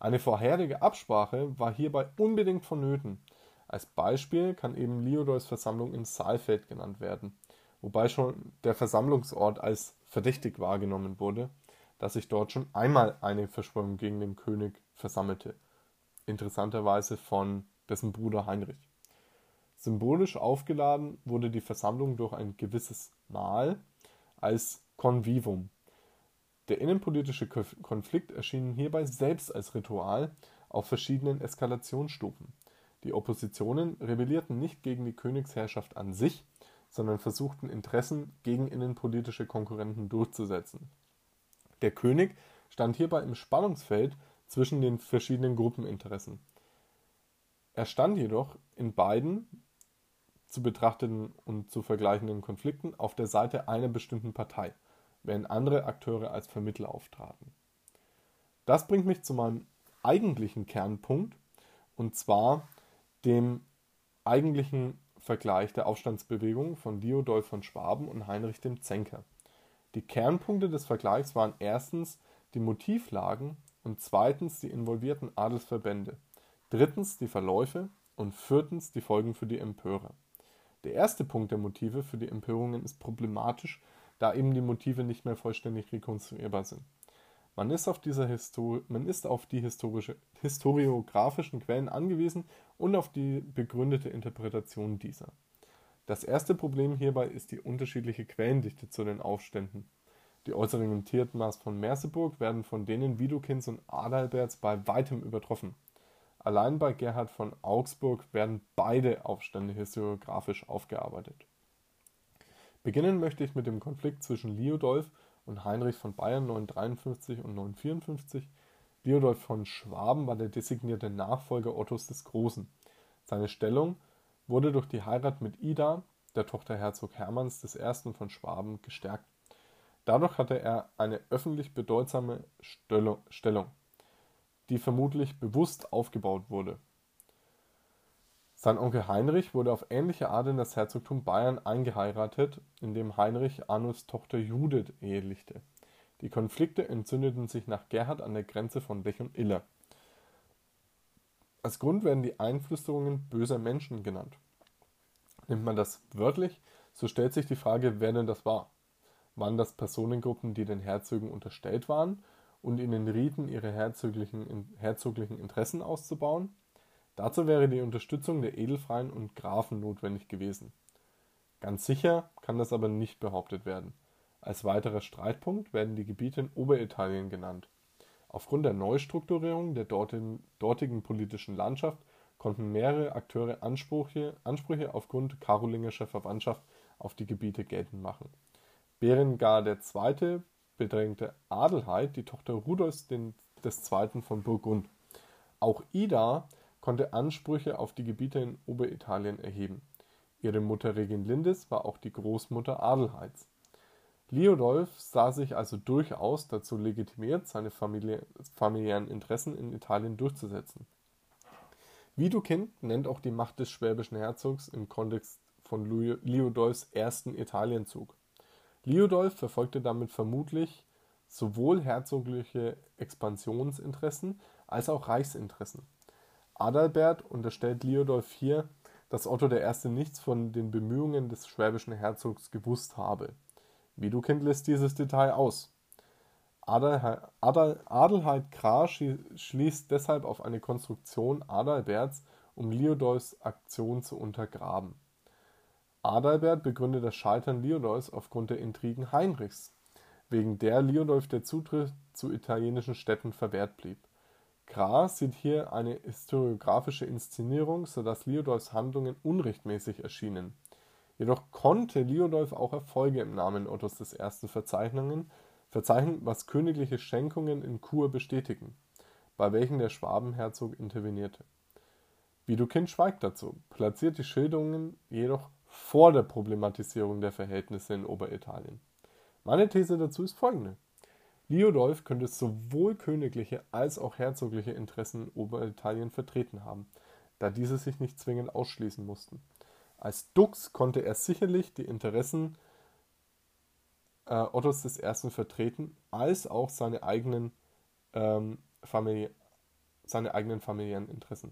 Eine vorherige Absprache war hierbei unbedingt vonnöten. Als Beispiel kann eben Liodors Versammlung in Saalfeld genannt werden, wobei schon der Versammlungsort als verdächtig wahrgenommen wurde, da sich dort schon einmal eine Verschwörung gegen den König versammelte, interessanterweise von dessen Bruder Heinrich. Symbolisch aufgeladen wurde die Versammlung durch ein gewisses Mahl als Convivum. Der innenpolitische Konflikt erschien hierbei selbst als Ritual auf verschiedenen Eskalationsstufen. Die Oppositionen rebellierten nicht gegen die Königsherrschaft an sich, sondern versuchten Interessen gegen innenpolitische Konkurrenten durchzusetzen. Der König stand hierbei im Spannungsfeld zwischen den verschiedenen Gruppeninteressen. Er stand jedoch in beiden zu betrachteten und zu vergleichenden Konflikten auf der Seite einer bestimmten Partei, während andere Akteure als Vermittler auftraten. Das bringt mich zu meinem eigentlichen Kernpunkt, und zwar dem eigentlichen Vergleich der Aufstandsbewegung von Diodolf von Schwaben und Heinrich dem Zänker. Die Kernpunkte des Vergleichs waren erstens die Motivlagen und zweitens die involvierten Adelsverbände, drittens die Verläufe und viertens die Folgen für die Empörer. Der erste Punkt der Motive für die Empörungen ist problematisch, da eben die Motive nicht mehr vollständig rekonstruierbar sind. Man ist auf, dieser Histori man ist auf die historische, historiografischen Quellen angewiesen und auf die begründete Interpretation dieser. Das erste Problem hierbei ist die unterschiedliche Quellendichte zu den Aufständen. Die äußeren Tiermaß von Merseburg werden von denen Widokins und Adalberts bei weitem übertroffen. Allein bei Gerhard von Augsburg werden beide Aufstände historiografisch aufgearbeitet. Beginnen möchte ich mit dem Konflikt zwischen Liudolf und Heinrich von Bayern 953 und 954. Liudolf von Schwaben war der designierte Nachfolger Ottos des Großen. Seine Stellung wurde durch die Heirat mit Ida, der Tochter Herzog Hermanns I. von Schwaben, gestärkt. Dadurch hatte er eine öffentlich bedeutsame Stellung die vermutlich bewusst aufgebaut wurde. Sein Onkel Heinrich wurde auf ähnliche Art in das Herzogtum Bayern eingeheiratet, indem Heinrich Arnulfs Tochter Judith ehelichte. Die Konflikte entzündeten sich nach Gerhard an der Grenze von Lech und Iller. Als Grund werden die Einflüsterungen böser Menschen genannt. Nimmt man das wörtlich, so stellt sich die Frage, wer denn das war. Waren das Personengruppen, die den Herzögen unterstellt waren, und ihnen rieten, ihre herzoglichen, herzoglichen Interessen auszubauen. Dazu wäre die Unterstützung der Edelfreien und Grafen notwendig gewesen. Ganz sicher kann das aber nicht behauptet werden. Als weiterer Streitpunkt werden die Gebiete in Oberitalien genannt. Aufgrund der Neustrukturierung der dortigen, dortigen politischen Landschaft konnten mehrere Akteure Ansprüche, Ansprüche aufgrund karolingischer Verwandtschaft auf die Gebiete geltend machen. Berengar II bedrängte Adelheid die Tochter Rudolfs II. von Burgund. Auch Ida konnte Ansprüche auf die Gebiete in Oberitalien erheben. Ihre Mutter Reginlindis war auch die Großmutter Adelheids. Liudolf sah sich also durchaus dazu legitimiert, seine Familie, familiären Interessen in Italien durchzusetzen. Widukind nennt auch die Macht des schwäbischen Herzogs im Kontext von Liudolfs ersten Italienzug. Liudolf verfolgte damit vermutlich sowohl herzogliche Expansionsinteressen als auch Reichsinteressen. Adalbert unterstellt Liudolf hier, dass Otto I. nichts von den Bemühungen des schwäbischen Herzogs gewusst habe. Widukind lässt dieses Detail aus. Adal, Adelheid Krah schließt deshalb auf eine Konstruktion Adalberts, um Liudolfs Aktion zu untergraben. Adalbert begründet das Scheitern Liudolfs aufgrund der Intrigen Heinrichs, wegen der Liudolf der Zutritt zu italienischen Städten verwehrt blieb. Krah sieht hier eine historiografische Inszenierung, sodass Liudolfs Handlungen unrechtmäßig erschienen. Jedoch konnte Liudolf auch Erfolge im Namen Ottos I. verzeichnen, was königliche Schenkungen in Chur bestätigen, bei welchen der Schwabenherzog intervenierte. Widukind schweigt dazu, platziert die Schilderungen jedoch vor der Problematisierung der Verhältnisse in Oberitalien. Meine These dazu ist folgende. Liudolf könnte sowohl königliche als auch herzogliche Interessen in Oberitalien vertreten haben. da diese sich nicht zwingend ausschließen mussten. Als Dux konnte er sicherlich die Interessen äh, Ottos I. vertreten, als auch seine eigenen, ähm, seine eigenen familiären Interessen.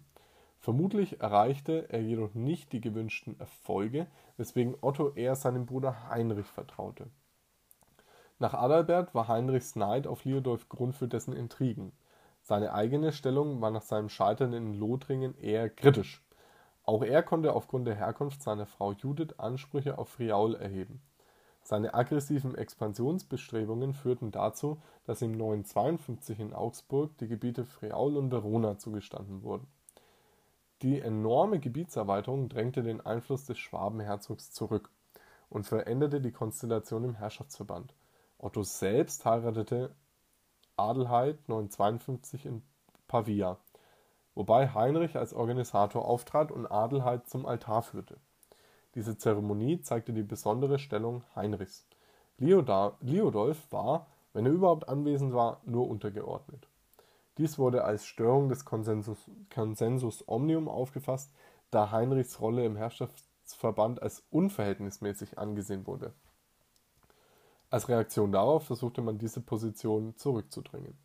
Vermutlich erreichte er jedoch nicht die gewünschten Erfolge, weswegen Otto eher seinem Bruder Heinrich vertraute. Nach Adalbert war Heinrichs Neid auf Liudolf Grund für dessen Intrigen. Seine eigene Stellung war nach seinem Scheitern in Lothringen eher kritisch. Auch er konnte aufgrund der Herkunft seiner Frau Judith Ansprüche auf Friaul erheben. Seine aggressiven Expansionsbestrebungen führten dazu, dass ihm 952 in Augsburg die Gebiete Friaul und Verona zugestanden wurden. Die enorme Gebietserweiterung drängte den Einfluss des Schwabenherzogs zurück und veränderte die Konstellation im Herrschaftsverband. Otto selbst heiratete Adelheid 952 in Pavia, wobei Heinrich als Organisator auftrat und Adelheid zum Altar führte. Diese Zeremonie zeigte die besondere Stellung Heinrichs. Liudolf war, wenn er überhaupt anwesend war, nur untergeordnet. Dies wurde als Störung des Konsensus, Consensus Omnium aufgefasst, da Heinrichs Rolle im Herrschaftsverband als unverhältnismäßig angesehen wurde. Als Reaktion darauf versuchte man diese Position zurückzudrängen.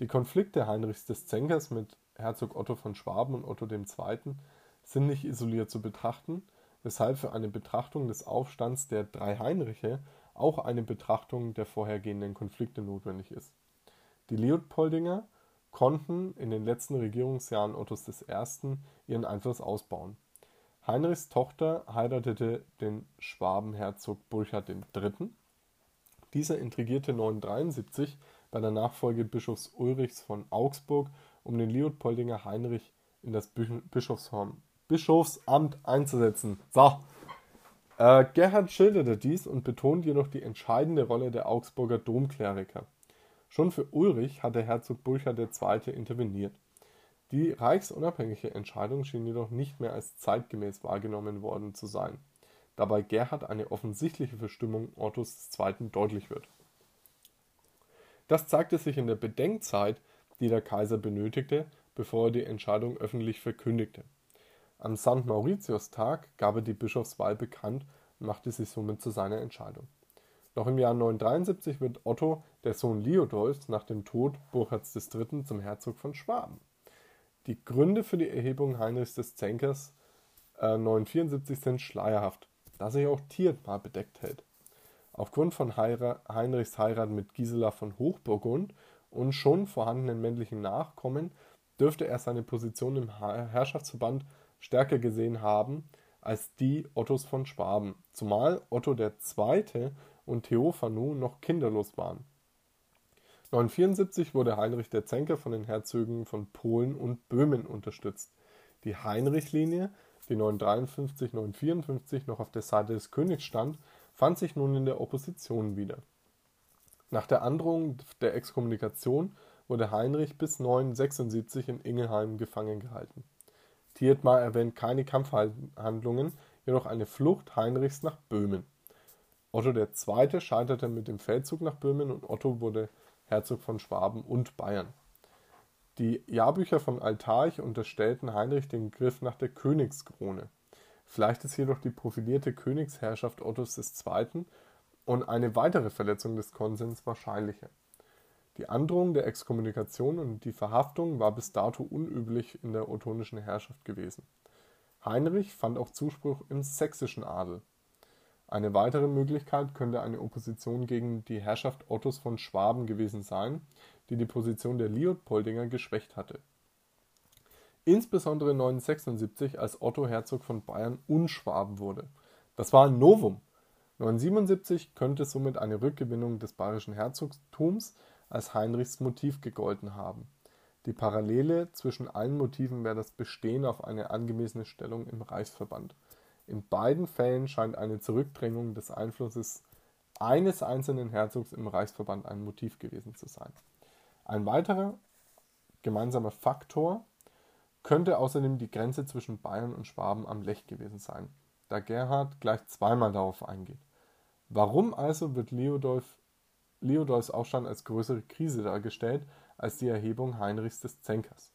Die Konflikte Heinrichs des Zänkers mit Herzog Otto von Schwaben und Otto II. sind nicht isoliert zu betrachten, weshalb für eine Betrachtung des Aufstands der drei Heinriche auch eine Betrachtung der vorhergehenden Konflikte notwendig ist. Die Leopoldinger konnten in den letzten Regierungsjahren Ottos I. ihren Einfluss ausbauen. Heinrichs Tochter heiratete den Schwabenherzog Burchard III. Dieser intrigierte 973 bei der Nachfolge Bischofs Ulrichs von Augsburg, um den Leopoldinger Heinrich in das Bischofsamt Bischofsamt einzusetzen. So. Äh, Gerhard schilderte dies und betont jedoch die entscheidende Rolle der Augsburger Domkleriker. Schon für Ulrich hatte Herzog Burchard II. interveniert. Die reichsunabhängige Entscheidung schien jedoch nicht mehr als zeitgemäß wahrgenommen worden zu sein, da bei Gerhard eine offensichtliche Verstimmung Ottos II. deutlich wird. Das zeigte sich in der Bedenkzeit, die der Kaiser benötigte, bevor er die Entscheidung öffentlich verkündigte. Am St. Mauritius-Tag gab er die Bischofswahl bekannt und machte sich somit zu seiner Entscheidung. Noch im Jahr 973 wird Otto, der Sohn Liudolfs, nach dem Tod Burchards III. zum Herzog von Schwaben. Die Gründe für die Erhebung Heinrichs des Zänkers äh, 974 sind schleierhaft, da sich auch Thietmar bedeckt hält. Aufgrund von Heira Heinrichs Heirat mit Gisela von Hochburgund und schon vorhandenen männlichen Nachkommen dürfte er seine Position im Herrschaftsverband stärker gesehen haben als die Ottos von Schwaben, zumal Otto II. Und Theophanu noch kinderlos waren. 974 wurde Heinrich der Zänker von den Herzögen von Polen und Böhmen unterstützt. Die Heinrich-Linie, die 953-954 noch auf der Seite des Königs stand, fand sich nun in der Opposition wieder. Nach der Androhung der Exkommunikation wurde Heinrich bis 976 in Ingelheim gefangen gehalten. Thietmar erwähnt keine Kampfhandlungen, jedoch eine Flucht Heinrichs nach Böhmen. Otto II. scheiterte mit dem Feldzug nach Böhmen und Otto wurde Herzog von Schwaben und Bayern. Die Jahrbücher von Altarch unterstellten Heinrich den Griff nach der Königskrone. Vielleicht ist jedoch die profilierte Königsherrschaft Ottos II. und eine weitere Verletzung des Konsens wahrscheinlicher. Die Androhung der Exkommunikation und die Verhaftung war bis dato unüblich in der ottonischen Herrschaft gewesen. Heinrich fand auch Zuspruch im sächsischen Adel. Eine weitere Möglichkeit könnte eine Opposition gegen die Herrschaft Ottos von Schwaben gewesen sein, die die Position der Leopoldinger geschwächt hatte. Insbesondere 976, als Otto Herzog von Bayern und Schwaben wurde. Das war ein Novum. 977 könnte somit eine Rückgewinnung des bayerischen Herzogtums als Heinrichs Motiv gegolten haben. Die Parallele zwischen allen Motiven wäre das Bestehen auf eine angemessene Stellung im Reichsverband. In beiden Fällen scheint eine Zurückdrängung des Einflusses eines einzelnen Herzogs im Reichsverband ein Motiv gewesen zu sein. Ein weiterer gemeinsamer Faktor könnte außerdem die Grenze zwischen Bayern und Schwaben am Lech gewesen sein, da Gerhard gleich zweimal darauf eingeht. Warum also wird Leodolf Leodolfs Aufstand als größere Krise dargestellt als die Erhebung Heinrichs des Zänkers.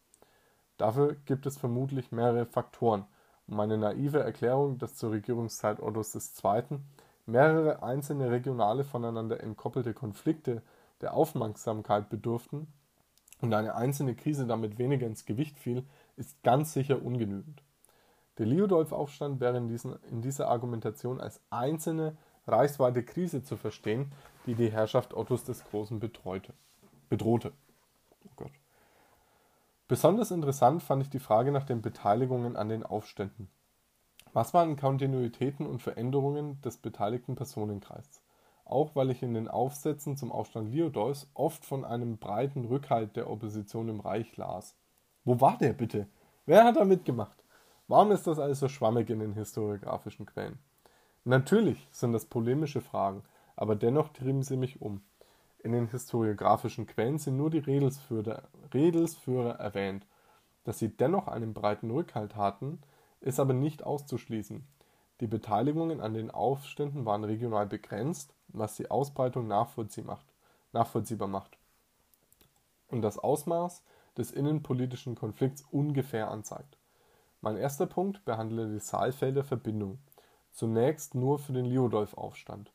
Dafür gibt es vermutlich mehrere Faktoren. Meine naive Erklärung, dass zur Regierungszeit Ottos II. mehrere einzelne regionale voneinander entkoppelte Konflikte der Aufmerksamkeit bedurften und eine einzelne Krise damit weniger ins Gewicht fiel, ist ganz sicher ungenügend. Der Liudolf-Aufstand wäre in, diesen, in dieser Argumentation als einzelne reichsweite Krise zu verstehen, die die Herrschaft Ottos des Großen betreute, bedrohte. Besonders interessant fand ich die Frage nach den Beteiligungen an den Aufständen. Was waren Kontinuitäten und Veränderungen des beteiligten Personenkreises? Auch weil ich in den Aufsätzen zum Aufstand Liodolfs oft von einem breiten Rückhalt der Opposition im Reich las. Wo war der bitte? Wer hat da mitgemacht? Warum ist das alles so schwammig in den historiografischen Quellen? Natürlich sind das polemische Fragen, aber dennoch trieben sie mich um. In den historiografischen Quellen sind nur die Redelsführer, erwähnt. Dass sie dennoch einen breiten Rückhalt hatten, ist aber nicht auszuschließen. Die Beteiligungen an den Aufständen waren regional begrenzt, was die Ausbreitung nachvollziehbar macht und das Ausmaß des innenpolitischen Konflikts ungefähr anzeigt. Mein erster Punkt behandelt die Saalfelder Verbindung, zunächst nur für den Liudolf-Aufstand.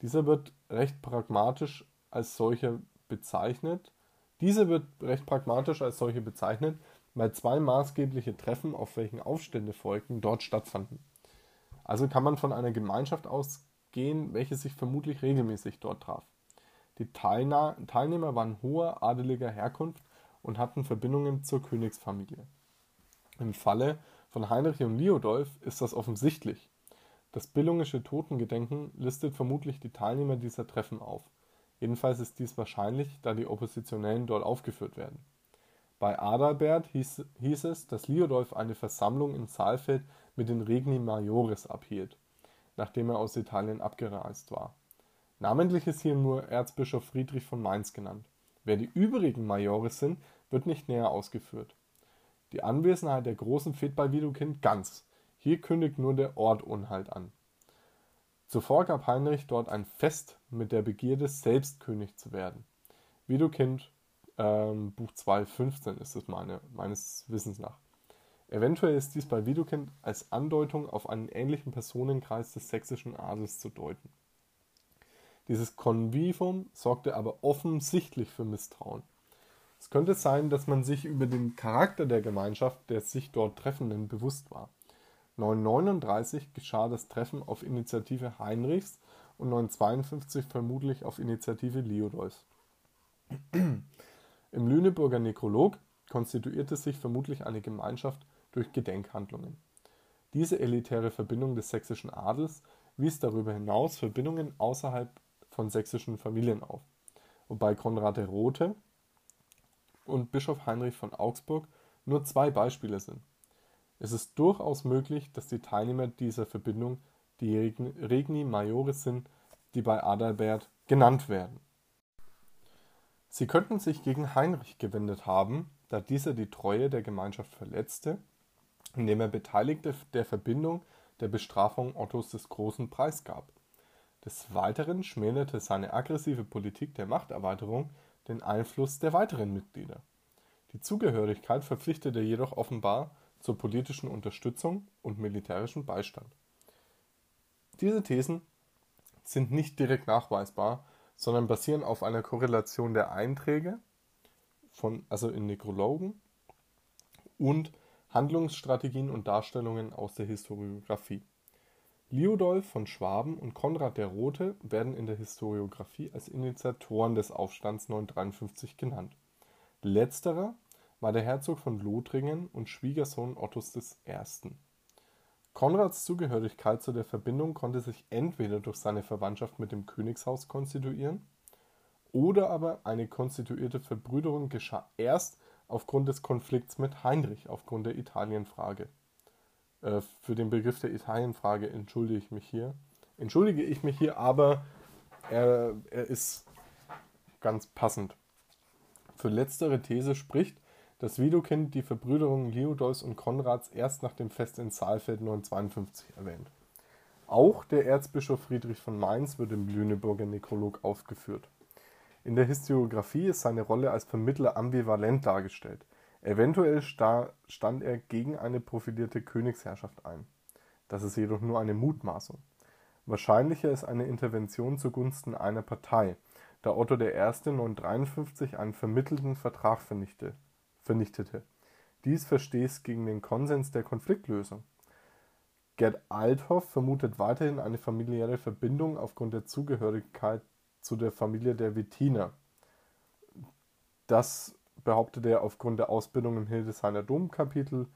Dieser wird recht pragmatisch als solcher bezeichnet. Diese wird recht pragmatisch als solche bezeichnet, weil zwei maßgebliche Treffen, auf welchen Aufstände folgten, dort stattfanden. Also kann man von einer Gemeinschaft ausgehen, welche sich vermutlich regelmäßig dort traf. Die Teilnehmer waren hoher adeliger Herkunft und hatten Verbindungen zur Königsfamilie. Im Falle von Heinrich und Liodolf ist das offensichtlich. Das Billungische Totengedenken listet vermutlich die Teilnehmer dieser Treffen auf. Jedenfalls ist dies wahrscheinlich, da die Oppositionellen dort aufgeführt werden. Bei Adalbert hieß, hieß es, dass Liodolf eine Versammlung in Saalfeld mit den Regni Majores abhielt, nachdem er aus Italien abgereist war. Namentlich ist hier nur Erzbischof Friedrich von Mainz genannt. Wer die übrigen Majores sind, wird nicht näher ausgeführt. Die Anwesenheit der großen fehlt bei Widukind ganz. Hier kündigt nur der Ort Unhalt an. Zuvor gab Heinrich dort ein Fest mit der Begierde, selbst König zu werden. Widukind, ähm, Buch 2, 15 ist es meine, meines Wissens nach. Eventuell ist dies bei Widukind als Andeutung auf einen ähnlichen Personenkreis des sächsischen Adels zu deuten. Dieses Konvivum sorgte aber offensichtlich für Misstrauen. Es könnte sein, dass man sich über den Charakter der Gemeinschaft der sich dort Treffenden bewusst war. 939 geschah das Treffen auf Initiative Heinrichs und 952 vermutlich auf Initiative Liodolfs. Im Lüneburger Nekrolog konstituierte sich vermutlich eine Gemeinschaft durch Gedenkhandlungen. Diese elitäre Verbindung des sächsischen Adels wies darüber hinaus Verbindungen außerhalb von sächsischen Familien auf, wobei Konrad der Rote und Bischof Heinrich von Augsburg nur zwei Beispiele sind. Es ist durchaus möglich, dass die Teilnehmer dieser Verbindung die Regni Majores sind, die bei Adalbert genannt werden. Sie könnten sich gegen Heinrich gewendet haben, da dieser die Treue der Gemeinschaft verletzte, indem er Beteiligte der Verbindung der Bestrafung Ottos des Großen preisgab. Des Weiteren schmälerte seine aggressive Politik der Machterweiterung den Einfluss der weiteren Mitglieder. Die Zugehörigkeit verpflichtete jedoch offenbar zur politischen Unterstützung und militärischen Beistand. Diese Thesen sind nicht direkt nachweisbar, sondern basieren auf einer Korrelation der Einträge, von, also in Nekrologen, und Handlungsstrategien und Darstellungen aus der Historiographie. Liudolf von Schwaben und Konrad der Rote werden in der Historiographie als Initiatoren des Aufstands 953 genannt. Letzterer war der Herzog von Lothringen und Schwiegersohn Ottos I. Konrads Zugehörigkeit zu der Verbindung konnte sich entweder durch seine Verwandtschaft mit dem Königshaus konstituieren oder aber eine konstituierte Verbrüderung geschah erst aufgrund des Konflikts mit Heinrich aufgrund der Italienfrage äh, für den Begriff der Italienfrage entschuldige ich mich hier. Entschuldige ich mich hier, aber er, er ist ganz passend. Für letztere These spricht, dass Widukind die Verbrüderung Liudolfs und Konrads erst nach dem Fest in Saalfeld 952 erwähnt. Auch der Erzbischof Friedrich von Mainz wird im Lüneburger Nekrolog aufgeführt. In der Historiographie ist seine Rolle als Vermittler ambivalent dargestellt. Eventuell stand er gegen eine profilierte Königsherrschaft ein. Das ist jedoch nur eine Mutmaßung. Wahrscheinlicher ist eine Intervention zugunsten einer Partei, da Otto I. 953 einen vermittelten Vertrag vernichtete. Dies verstieß gegen den Konsens der Konfliktlösung. Gerd Althoff vermutet weiterhin eine familiäre Verbindung aufgrund der Zugehörigkeit zu der Familie der Wettiner. Das behauptet er aufgrund der Ausbildung im Hildesheimer Domkapitel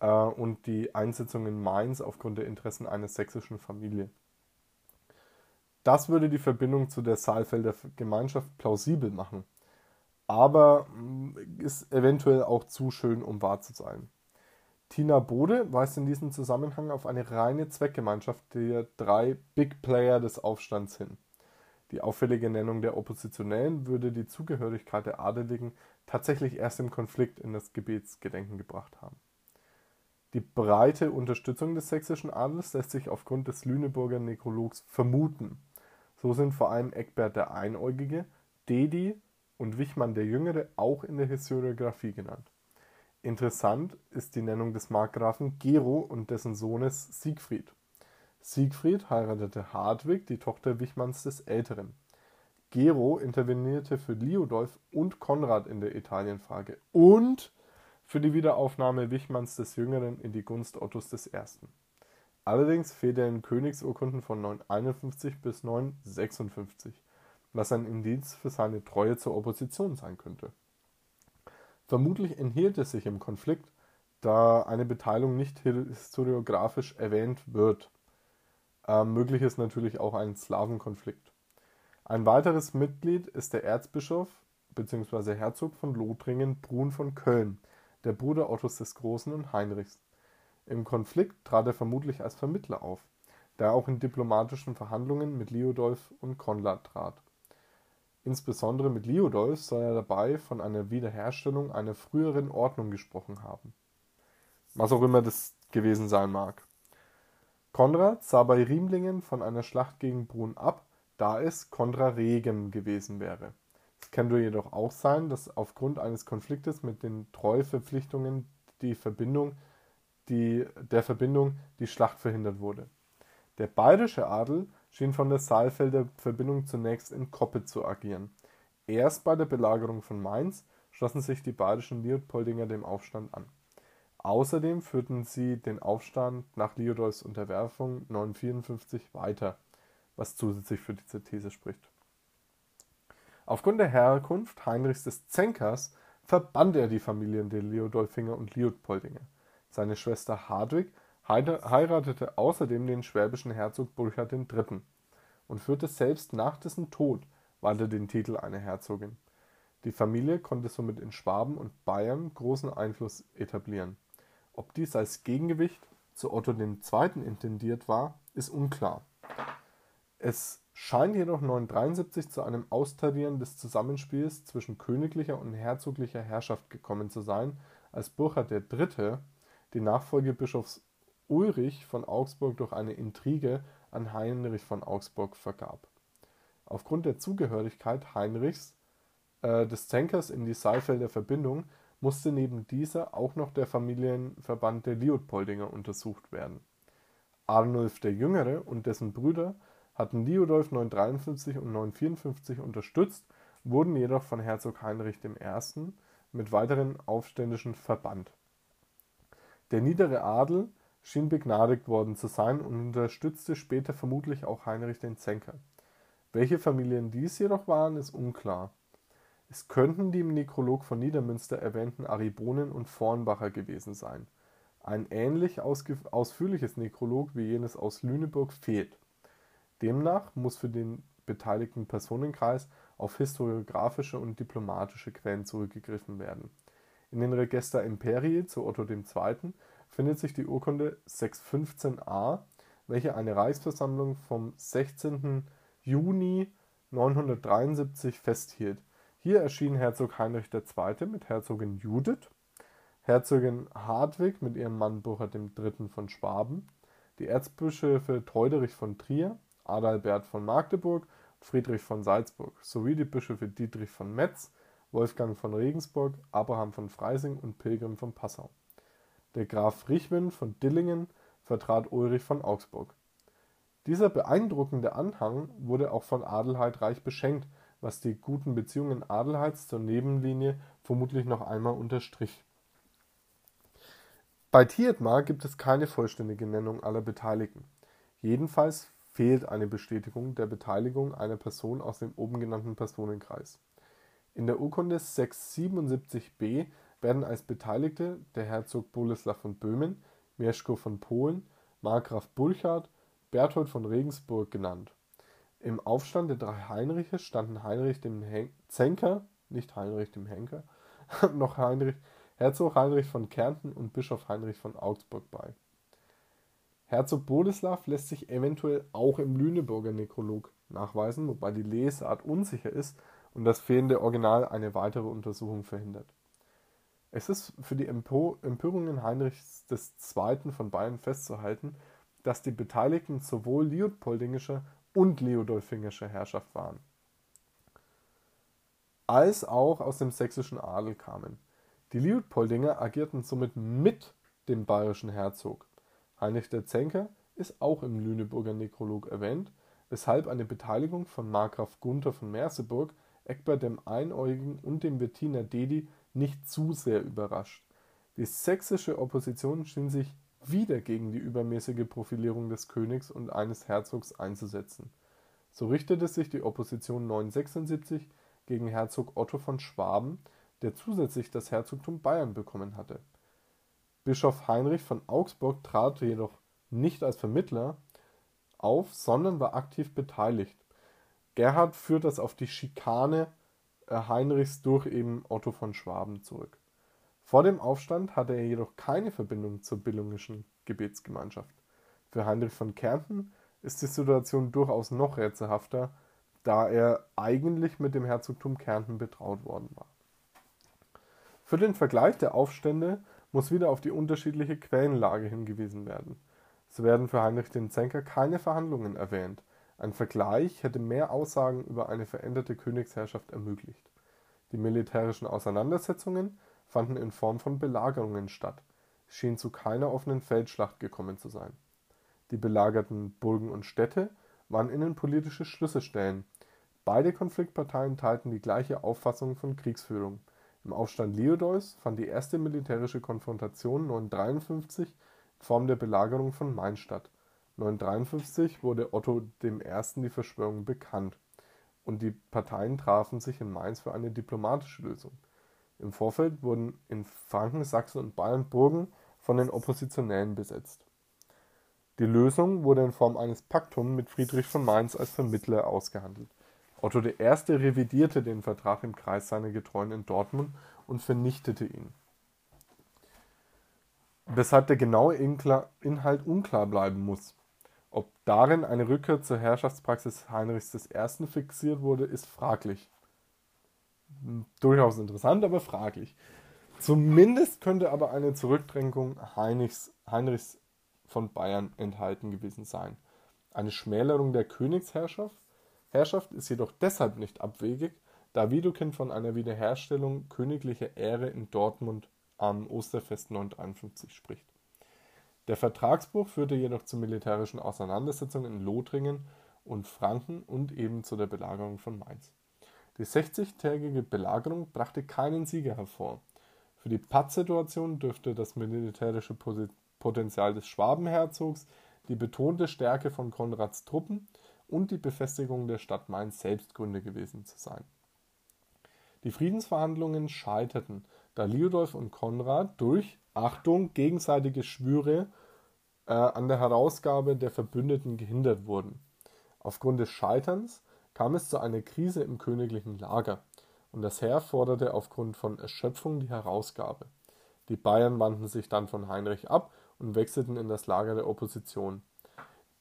äh, und die Einsetzung in Mainz aufgrund der Interessen einer sächsischen Familie. Das würde die Verbindung zu der Saalfelder Gemeinschaft plausibel machen, aber mm, ist eventuell auch zu schön, um wahr zu sein. Tina Bode weist in diesem Zusammenhang auf eine reine Zweckgemeinschaft der drei Big Player des Aufstands hin. Die auffällige Nennung der Oppositionellen würde die Zugehörigkeit der Adeligen tatsächlich erst im Konflikt in das Gebetsgedenken gebracht haben. Die breite Unterstützung des sächsischen Adels lässt sich aufgrund des Lüneburger Nekrologs vermuten. So sind vor allem Eckbert der Einäugige, Dedi und Wichmann der Jüngere auch in der Historiographie genannt. Interessant ist die Nennung des Markgrafen Gero und dessen Sohnes Siegfried. Siegfried heiratete Hartwig, die Tochter Wichmanns des Älteren. Gero intervenierte für Liudolf und Konrad in der Italienfrage und für die Wiederaufnahme Wichmanns des Jüngeren in die Gunst Ottos I. Allerdings fehlt er in Königsurkunden von 951 bis 956, was ein Indiz für seine Treue zur Opposition sein könnte. Vermutlich enthielt es sich im Konflikt, da eine Beteiligung nicht historiografisch erwähnt wird. Ähm, möglich ist natürlich auch ein Slawenkonflikt. Ein weiteres Mitglied ist der Erzbischof bzw. Herzog von Lothringen Brun von Köln, der Bruder Ottos des Großen und Heinrichs. Im Konflikt trat er vermutlich als Vermittler auf, da er auch in diplomatischen Verhandlungen mit Liudolf und Konrad trat. Insbesondere mit Liudolf soll er dabei von einer Wiederherstellung einer früheren Ordnung gesprochen haben. Was auch immer das gewesen sein mag. Konrad sah bei Riemlingen von einer Schlacht gegen Brunn ab, da es contra regem gewesen wäre. Es könnte jedoch auch sein, dass aufgrund eines Konfliktes mit den Treuverpflichtungen die Verbindung, die, der Verbindung die Schlacht verhindert wurde. Der bayerische Adel schien von der Saalfelder Verbindung zunächst in Koppe zu agieren. Erst bei der Belagerung von Mainz schlossen sich die bayerischen Leopoldinger dem Aufstand an. Außerdem führten sie den Aufstand nach Liudolfs Unterwerfung 954 weiter, was zusätzlich für diese These spricht. Aufgrund der Herkunft Heinrichs des Zenkers verband er die Familien der Liudolfinger und Liutpoldinger. Seine Schwester Hadwig heiratete außerdem den schwäbischen Herzog Burchard III. und führte selbst nach dessen Tod weiter den Titel einer Herzogin. Die Familie konnte somit in Schwaben und Bayern großen Einfluss etablieren. Ob dies als Gegengewicht zu Otto II. intendiert war, ist unklar. Es scheint jedoch 973 zu einem Austarieren des Zusammenspiels zwischen königlicher und herzoglicher Herrschaft gekommen zu sein, als Burchard III. die Nachfolge Bischofs Ulrich von Augsburg durch eine Intrige an Heinrich von Augsburg vergab. Aufgrund der Zugehörigkeit Heinrichs äh, des Zenkers in die Saalfelder Verbindung musste neben dieser auch noch der Familienverband der Liutpoldinger untersucht werden. Arnulf der Jüngere und dessen Brüder hatten Liudolf 953 und 954 unterstützt, wurden jedoch von Herzog Heinrich I. mit weiteren Aufständischen verbannt. Der niedere Adel schien begnadigt worden zu sein und unterstützte später vermutlich auch Heinrich den Zenker. Welche Familien dies jedoch waren, ist unklar. Es könnten die im Nekrolog von Niedermünster erwähnten Aribonen und Vornbacher gewesen sein. Ein ähnlich ausführliches Nekrolog wie jenes aus Lüneburg fehlt. Demnach muss für den beteiligten Personenkreis auf historiografische und diplomatische Quellen zurückgegriffen werden. In den Register Imperii zu Otto II. Findet sich die Urkunde 615a, welche eine Reichsversammlung vom 16. Juni 973 festhielt. Hier erschien Herzog Heinrich II. mit Herzogin Judith, Herzogin Hartwig mit ihrem Mann Burchard III. von Schwaben, die Erzbischöfe Theuderich von Trier, Adalbert von Magdeburg, Friedrich von Salzburg sowie die Bischöfe Dietrich von Metz, Wolfgang von Regensburg, Abraham von Freising und Pilgrim von Passau. Der Graf Richwin von Dillingen vertrat Ulrich von Augsburg. Dieser beeindruckende Anhang wurde auch von Adelheid reich beschenkt, was die guten Beziehungen Adelheids zur Nebenlinie vermutlich noch einmal unterstrich. Bei Thietmar gibt es keine vollständige Nennung aller Beteiligten. Jedenfalls fehlt eine Bestätigung der Beteiligung einer Person aus dem oben genannten Personenkreis. In der Urkunde 677b werden als Beteiligte der Herzog Boleslaw von Böhmen, Mieszko von Polen, Markgraf Burchard, Berthold von Regensburg genannt. Im Aufstand der drei Heinriche standen Heinrich dem Hen Zenker, nicht Heinrich dem Henker, noch Heinrich, Herzog Heinrich von Kärnten und Bischof Heinrich von Augsburg bei. Herzog Boleslaw lässt sich eventuell auch im Lüneburger Nekrolog nachweisen, wobei die Lesart unsicher ist und das fehlende Original eine weitere Untersuchung verhindert. Es ist für die Empörungen Heinrichs II. von Bayern festzuhalten, dass die Beteiligten sowohl Leopoldingischer und Leodolfingischer Herrschaft waren, als auch aus dem sächsischen Adel kamen. Die Leopoldinger agierten somit mit dem bayerischen Herzog. Heinrich der Zänker ist auch im Lüneburger Nekrolog erwähnt, weshalb eine Beteiligung von Markgraf Gunther von Merseburg Egbert dem Einäugigen und dem Wettiner Dedi nicht zu sehr überrascht. Die sächsische Opposition schien sich wieder gegen die übermäßige Profilierung des Königs und eines Herzogs einzusetzen. So richtete sich die Opposition 976 gegen Herzog Otto von Schwaben, der zusätzlich das Herzogtum Bayern bekommen hatte. Bischof Heinrich von Augsburg trat jedoch nicht als Vermittler auf, sondern war aktiv beteiligt. Gerhard führt das auf die Schikane Heinrichs durch eben Otto von Schwaben zurück. Vor dem Aufstand hatte er jedoch keine Verbindung zur billungischen Gebetsgemeinschaft. Für Heinrich von Kärnten ist die Situation durchaus noch rätselhafter, da er eigentlich mit dem Herzogtum Kärnten betraut worden war. Für den Vergleich der Aufstände muss wieder auf die unterschiedliche Quellenlage hingewiesen werden. Es werden für Heinrich den Zenker keine Verhandlungen erwähnt, ein Vergleich hätte mehr Aussagen über eine veränderte Königsherrschaft ermöglicht. Die militärischen Auseinandersetzungen fanden in Form von Belagerungen statt, es schien zu keiner offenen Feldschlacht gekommen zu sein. Die belagerten Burgen und Städte waren innenpolitische Schlüsselstellen. Beide Konfliktparteien teilten die gleiche Auffassung von Kriegsführung. Im Aufstand Leodois fand die erste militärische Konfrontation 953 in Form der Belagerung von Mainz statt 953 wurde Otto I. die Verschwörung bekannt, und die Parteien trafen sich in Mainz für eine diplomatische Lösung. Im Vorfeld wurden in Franken, Sachsen und Bayern Burgen von den Oppositionellen besetzt. Die Lösung wurde in Form eines Paktum mit Friedrich von Mainz als Vermittler ausgehandelt. Otto I. revidierte den Vertrag im Kreis seiner Getreuen in Dortmund und vernichtete ihn. Weshalb der genaue Inhalt unklar bleiben muss. Ob darin eine Rückkehr zur Herrschaftspraxis Heinrichs I. fixiert wurde, ist fraglich. Hm, durchaus interessant, aber fraglich. Zumindest könnte aber eine Zurückdrängung Heinrichs, Heinrichs von Bayern enthalten gewesen sein. Eine Schmälerung der Königsherrschaft Herrschaft ist jedoch deshalb nicht abwegig, da Widukind von einer Wiederherstellung königlicher Ehre in Dortmund am Osterfest 951 spricht. Der Vertragsbruch führte jedoch zu militärischen Auseinandersetzungen in Lothringen und Franken und eben zu der Belagerung von Mainz. Die 60-tägige Belagerung brachte keinen Sieger hervor. Für die Pattsituation dürfte das militärische Potenzial des Schwabenherzogs, die betonte Stärke von Konrads Truppen und die Befestigung der Stadt Mainz selbst Gründe gewesen zu sein. Die Friedensverhandlungen scheiterten, da Liudolf und Konrad durch Achtung, gegenseitige Schwüre äh, an der Herausgabe der Verbündeten gehindert wurden. Aufgrund des Scheiterns kam es zu einer Krise im königlichen Lager, und das Heer forderte aufgrund von Erschöpfung die Herausgabe. Die Bayern wandten sich dann von Heinrich ab und wechselten in das Lager der Opposition.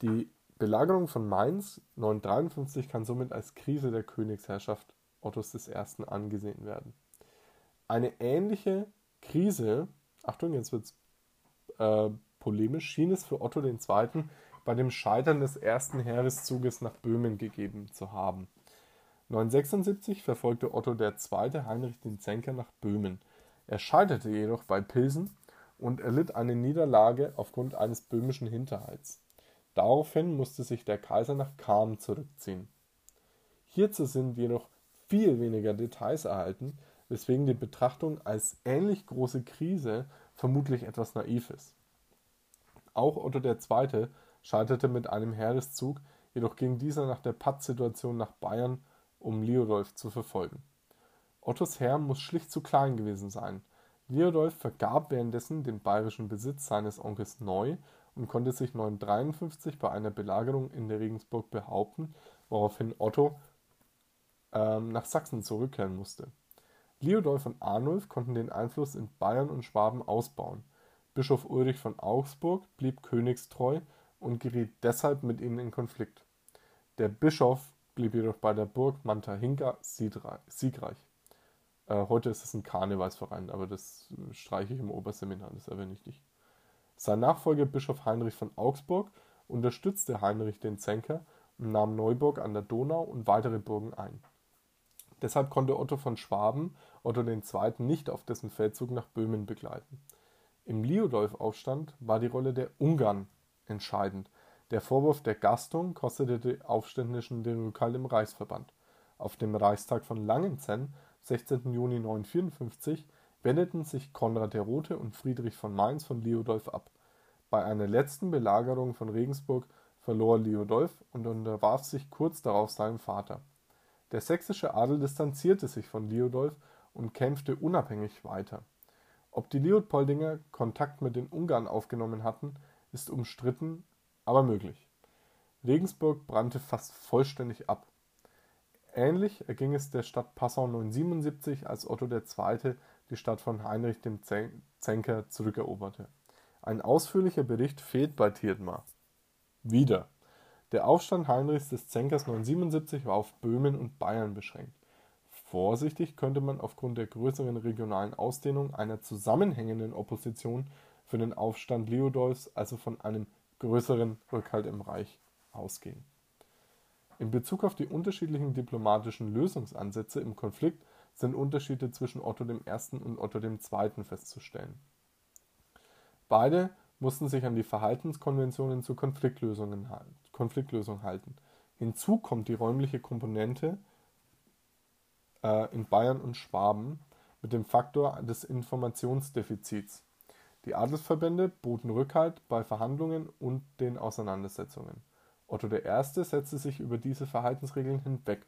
Die Belagerung von Mainz 953 kann somit als Krise der Königsherrschaft Ottos I. angesehen werden. Eine ähnliche Krise Achtung, jetzt wird es äh, polemisch, schien es für Otto II. bei dem Scheitern des ersten Heereszuges nach Böhmen gegeben zu haben. 976 verfolgte Otto II. Heinrich den Zänker nach Böhmen. Er scheiterte jedoch bei Pilsen und erlitt eine Niederlage aufgrund eines böhmischen Hinterhalts. Daraufhin musste sich der Kaiser nach Cham zurückziehen. Hierzu sind jedoch viel weniger Details erhalten, weswegen die Betrachtung als ähnlich große Krise vermutlich etwas naiv ist. Auch Otto II. scheiterte mit einem Heereszug, jedoch ging dieser nach der Pattsituation nach Bayern, um Liudolf zu verfolgen. Ottos Heer muss schlicht zu klein gewesen sein. Liudolf vergab währenddessen den bayerischen Besitz seines Onkels neu und konnte sich 953 bei einer Belagerung in der Regensburg behaupten, woraufhin Otto ähm, nach Sachsen zurückkehren musste. Liudolf und Arnulf konnten den Einfluss in Bayern und Schwaben ausbauen. Bischof Ulrich von Augsburg blieb königstreu und geriet deshalb mit ihnen in Konflikt. Der Bischof blieb jedoch bei der Burg Mantahinka siegreich. Äh, heute ist es ein Karnevalsverein, aber das streiche ich im Oberseminar, das erwähne ich nicht. Sein Nachfolger Bischof Heinrich von Augsburg unterstützte Heinrich den Zänker und nahm Neuburg an der Donau und weitere Burgen ein. Deshalb konnte Otto von Schwaben Otto II. nicht auf dessen Feldzug nach Böhmen begleiten. Im Liudolf-Aufstand war die Rolle der Ungarn entscheidend. Der Vorwurf der Gastung kostete die Aufständischen den Rückhalt im Reichsverband. Auf dem Reichstag von Langenzenn, 16. Juni 954, wendeten sich Konrad der Rote und Friedrich von Mainz von Liudolf ab. Bei einer letzten Belagerung von Regensburg verlor Liudolf und unterwarf sich kurz darauf seinem Vater. Der sächsische Adel distanzierte sich von Liudolf und kämpfte unabhängig weiter. Ob die Leopoldinger Kontakt mit den Ungarn aufgenommen hatten, ist umstritten, aber möglich. Regensburg brannte fast vollständig ab. Ähnlich erging es der Stadt Passau 977, als Otto II. die Stadt von Heinrich dem Zänker zurückeroberte. Ein ausführlicher Bericht fehlt bei Thietmar. Wieder der Aufstand Heinrichs des Zänkers 977 war auf Böhmen und Bayern beschränkt. Vorsichtig könnte man aufgrund der größeren regionalen Ausdehnung einer zusammenhängenden Opposition für den Aufstand Liudolfs, also von einem größeren Rückhalt im Reich, ausgehen. In Bezug auf die unterschiedlichen diplomatischen Lösungsansätze im Konflikt sind Unterschiede zwischen Otto I. und Otto II. festzustellen. Beide mussten sich an die Verhaltenskonventionen zur Konfliktlösung halten. Hinzu kommt die räumliche Komponente äh, in Bayern und Schwaben mit dem Faktor des Informationsdefizits. Die Adelsverbände boten Rückhalt bei Verhandlungen und den Auseinandersetzungen. Otto I. setzte sich über diese Verhaltensregeln hinweg.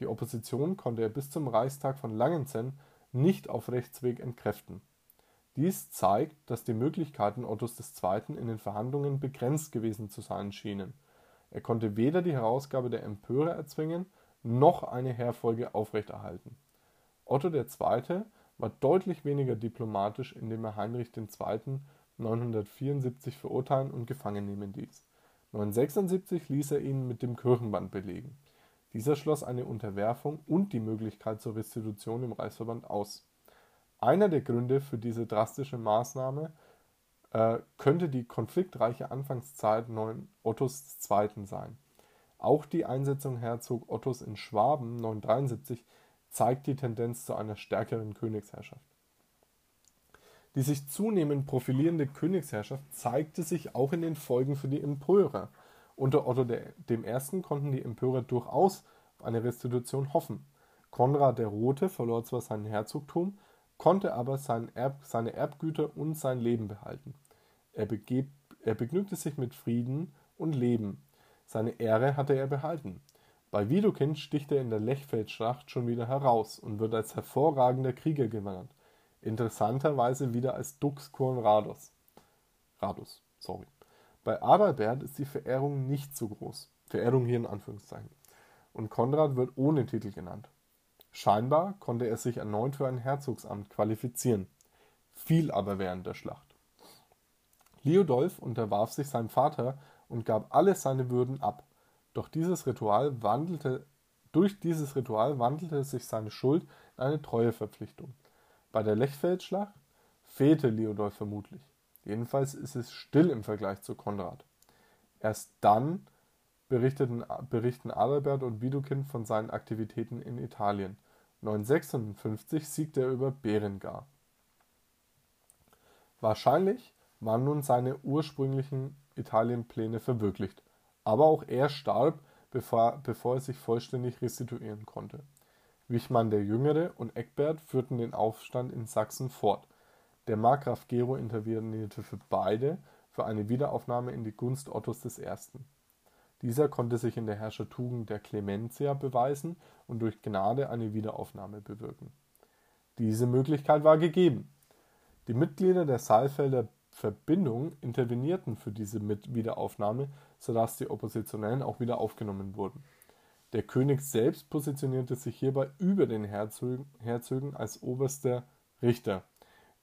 Die Opposition konnte er bis zum Reichstag von Langenzenn nicht auf Rechtsweg entkräften dies zeigt, dass die Möglichkeiten Ottos II. in den Verhandlungen begrenzt gewesen zu sein schienen. Er konnte weder die Herausgabe der Empörer erzwingen, noch eine Heerfolge aufrechterhalten. Otto II. war deutlich weniger diplomatisch, indem er Heinrich II. 974 verurteilen und gefangen nehmen ließ. 976 ließ er ihn mit dem Kirchenband belegen. Dieser schloss eine Unterwerfung und die Möglichkeit zur Restitution im Reichsverband aus einer der Gründe für diese drastische Maßnahme äh, könnte die konfliktreiche Anfangszeit Ottos II. sein. Auch die Einsetzung Herzog Ottos in Schwaben 973 zeigt die Tendenz zu einer stärkeren Königsherrschaft. Die sich zunehmend profilierende Königsherrschaft zeigte sich auch in den Folgen für die Empörer. Unter Otto I. konnten die Empörer durchaus auf eine Restitution hoffen. Konrad der Rote verlor zwar sein Herzogtum, konnte aber sein Erb, seine Erbgüter und sein Leben behalten. Er, begeb, er begnügte sich mit Frieden und Leben. Seine Ehre hatte er behalten. Bei Widukind sticht er in der Lechfeldschlacht schon wieder heraus und wird als hervorragender Krieger genannt. Interessanterweise wieder als Dux Rados. Radus, sorry. Bei Adalbert ist die Verehrung nicht so groß. Verehrung hier in Anführungszeichen. Und Konrad wird ohne Titel genannt. Scheinbar konnte er sich erneut für ein Herzogsamt qualifizieren, fiel aber während der Schlacht. Liudolf unterwarf sich seinem Vater und gab alle seine Würden ab, doch dieses Ritual wandelte, durch dieses Ritual wandelte sich seine Schuld in eine Treueverpflichtung. Bei der Lechfeldschlacht fehlte Liudolf vermutlich. Jedenfalls ist es still im Vergleich zu Konrad. Erst dann berichten Adalbert und Widukind von seinen Aktivitäten in Italien. 956 siegte er über Berengar. Wahrscheinlich waren nun seine ursprünglichen Italienpläne verwirklicht, aber auch er starb, bevor, bevor er sich vollständig restituieren konnte. Wichmann der Jüngere und Eckbert führten den Aufstand in Sachsen fort. Der Markgraf Gero intervenierte für beide für eine Wiederaufnahme in die Gunst Ottos I. Dieser konnte sich in der Herrschertugend der Clementia beweisen und durch Gnade eine Wiederaufnahme bewirken. Diese Möglichkeit war gegeben. Die Mitglieder der Saalfelder Verbindung intervenierten für diese Wiederaufnahme, sodass die Oppositionellen auch wieder aufgenommen wurden. Der König selbst positionierte sich hierbei über den Herzögen, Herzögen als oberster Richter.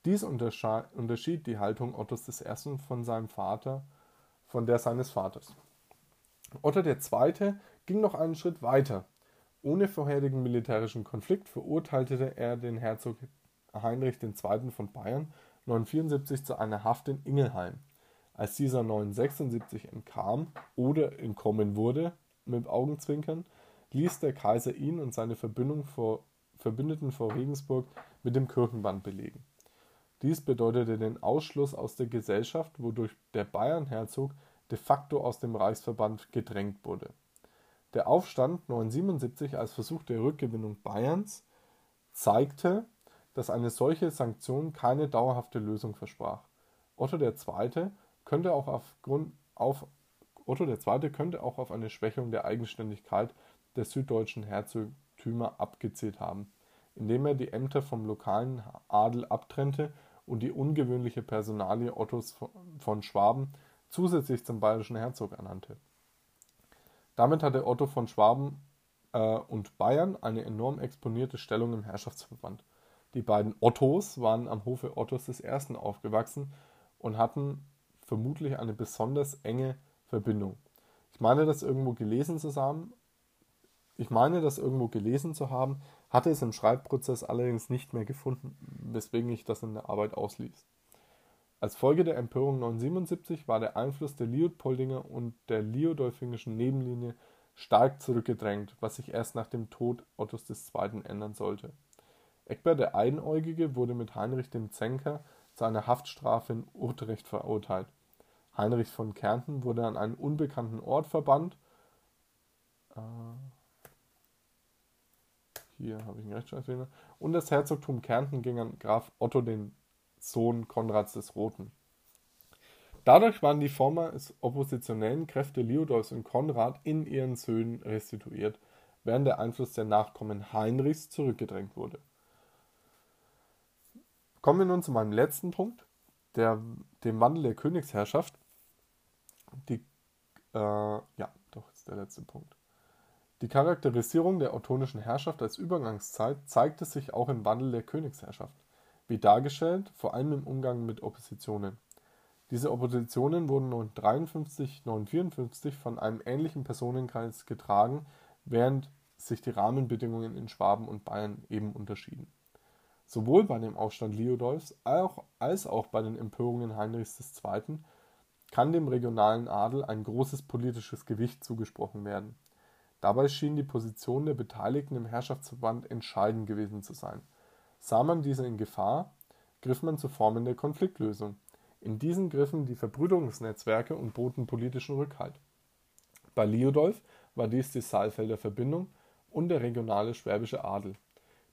Dies unterschied die Haltung Ottos I. von seinem Vater, von der seines Vaters. Otto II. ging noch einen Schritt weiter. Ohne vorherigen militärischen Konflikt verurteilte er den Herzog Heinrich II. von Bayern 974 zu einer Haft in Ingelheim. Als dieser 976 entkam oder entkommen wurde, mit Augenzwinkern, ließ der Kaiser ihn und seine vor, Verbündeten vor Regensburg mit dem Kirchenband belegen. Dies bedeutete den Ausschluss aus der Gesellschaft, wodurch der Bayernherzog de facto aus dem Reichsverband gedrängt wurde. Der Aufstand 977 als Versuch der Rückgewinnung Bayerns zeigte, dass eine solche Sanktion keine dauerhafte Lösung versprach. Otto II. könnte auch, aufgrund, auf, Otto II. könnte auch auf eine Schwächung der Eigenständigkeit der süddeutschen Herzogtümer abgezielt haben, indem er die Ämter vom lokalen Adel abtrennte und die ungewöhnliche Personalie Ottos von Schwaben zusätzlich zum bayerischen Herzog ernannte. Damit hatte Otto von Schwaben äh, und Bayern eine enorm exponierte Stellung im Herrschaftsverband. Die beiden Ottos waren am Hofe Ottos I. aufgewachsen und hatten vermutlich eine besonders enge Verbindung. Ich meine, das irgendwo gelesen zu haben, ich meine, das irgendwo gelesen zu haben, hatte es im Schreibprozess allerdings nicht mehr gefunden, weswegen ich das in der Arbeit ausließ. Als Folge der Empörung 977 war der Einfluss der Liutpoldinger und der liudolfingischen Nebenlinie stark zurückgedrängt, was sich erst nach dem Tod Ottos II. ändern sollte. Eckbert der Einäugige wurde mit Heinrich dem Zänker zu einer Haftstrafe in Utrecht verurteilt. Heinrich von Kärnten wurde an einen unbekannten Ort verbannt. Äh, hier habe ich einen Rechtschreibfehler. Und das Herzogtum Kärnten ging an Graf Otto, den Sohn Konrads des Roten. Dadurch waren die vormals oppositionellen Kräfte Liudolfs und Konrad in ihren Söhnen restituiert, während der Einfluss der Nachkommen Heinrichs zurückgedrängt wurde. Kommen wir nun zu meinem letzten Punkt, der, dem Wandel der Königsherrschaft. Die, äh, ja, doch, ist der letzte Punkt. Die Charakterisierung der ottonischen Herrschaft als Übergangszeit zeigte sich auch im Wandel der Königsherrschaft, wie dargestellt, vor allem im Umgang mit Oppositionen. Diese Oppositionen wurden 953, 954 von einem ähnlichen Personenkreis getragen, während sich die Rahmenbedingungen in Schwaben und Bayern eben unterschieden. Sowohl bei dem Aufstand Liudolfs als auch bei den Empörungen Heinrichs II. kann dem regionalen Adel ein großes politisches Gewicht zugesprochen werden Dabei schien die Position der Beteiligten im Herrschaftsverband entscheidend gewesen zu sein. Sah man diese in Gefahr, griff man zu Formen der Konfliktlösung. In diesen griffen die Verbrüderungsnetzwerke und boten politischen Rückhalt. Bei Liudolf war dies die Saalfelder Verbindung und der regionale schwäbische Adel.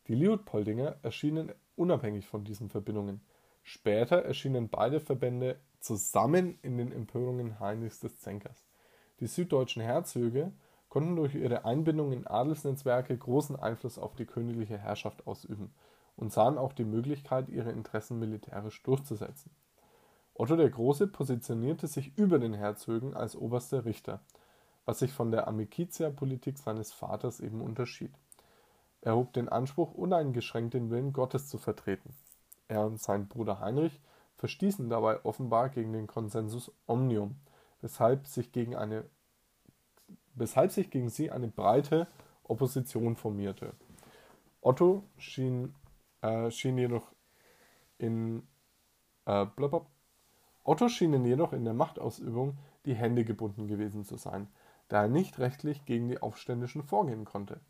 Die Liudpoldinger erschienen unabhängig von diesen Verbindungen. Später erschienen beide Verbände zusammen in den Empörungen Heinrichs des Zänkers. Die süddeutschen Herzöge konnten durch ihre Einbindung in Adelsnetzwerke großen Einfluss auf die königliche Herrschaft ausüben und sahen auch die Möglichkeit, ihre Interessen militärisch durchzusetzen. Otto der Große positionierte sich über den Herzögen als oberster Richter, was sich von der Amicizia-Politik seines Vaters eben unterschied. Er hob den Anspruch, uneingeschränkt den Willen Gottes zu vertreten. Er und sein Bruder Heinrich verstießen dabei offenbar gegen den Consensus Omnium, weshalb sich gegen eine weshalb sich gegen sie eine breite Opposition formierte. Otto schien, äh, schien jedoch in äh, Otto schienen jedoch in der Machtausübung die Hände gebunden gewesen zu sein. da er nicht rechtlich gegen die Aufständischen vorgehen konnte.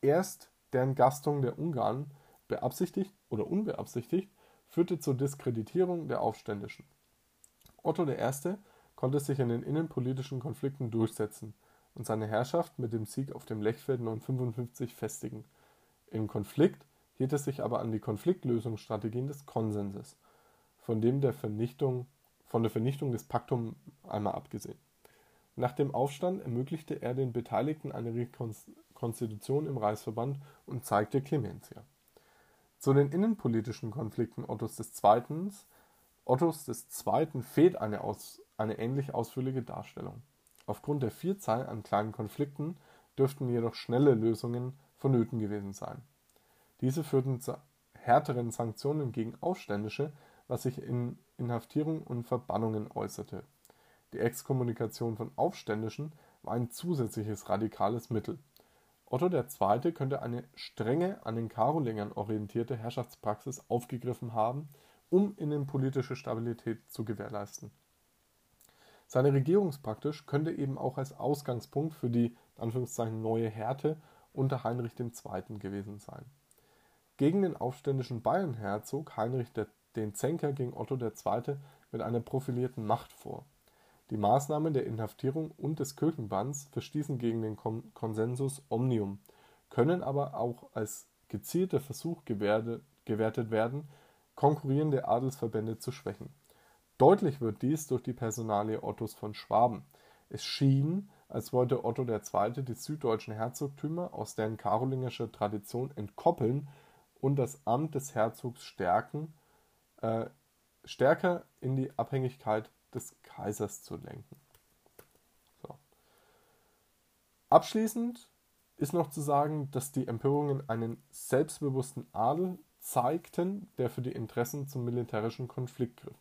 Erst deren Gastung der Ungarn, beabsichtigt oder unbeabsichtigt, führte zur Diskreditierung der Aufständischen. Otto I. konnte sich in den innenpolitischen Konflikten durchsetzen und seine Herrschaft mit dem Sieg auf dem Lechfeld 955 festigen. Im Konflikt hielt er sich aber an die Konfliktlösungsstrategien des Konsenses, von dem der Vernichtung, von der Vernichtung des Paktum einmal abgesehen. Nach dem Aufstand ermöglichte er den Beteiligten eine Rekonstitution im Reichsverband und zeigte Clementia. Zu den innenpolitischen Konflikten Ottos II. Ottos II. fehlt eine, aus, eine ähnlich ausführliche Darstellung. Aufgrund der Vielzahl an kleinen Konflikten dürften jedoch schnelle Lösungen vonnöten gewesen sein. Diese führten zu härteren Sanktionen gegen Aufständische, was sich in Inhaftierung und Verbannungen äußerte. Die Exkommunikation von Aufständischen war ein zusätzliches radikales Mittel. Otto II. könnte eine strenge an den Karolingern orientierte Herrschaftspraxis aufgegriffen haben, um innenpolitische Stabilität zu gewährleisten. Seine Regierungspraxis könnte eben auch als Ausgangspunkt für die neue Härte unter Heinrich II. gewesen sein. Gegen den aufständischen Bayernherzog Heinrich den Zänker ging Otto II. mit einer profilierten Macht vor. Die Maßnahmen der Inhaftierung und des Kirchenbanns verstießen gegen den Consensus Omnium, können aber auch als gezielter Versuch gewertet werden, konkurrierende Adelsverbände zu schwächen. Deutlich wird dies durch die Personalie Ottos von Schwaben. Es schien, als wollte Otto II. die süddeutschen Herzogtümer aus deren karolingischer Tradition entkoppeln und das Amt des Herzogs stärken, äh, stärker in die Abhängigkeit des Kaisers zu lenken. So. Abschließend ist noch zu sagen, dass die Empörungen einen selbstbewussten Adel zeigten, der für die Interessen zum militärischen Konflikt griff.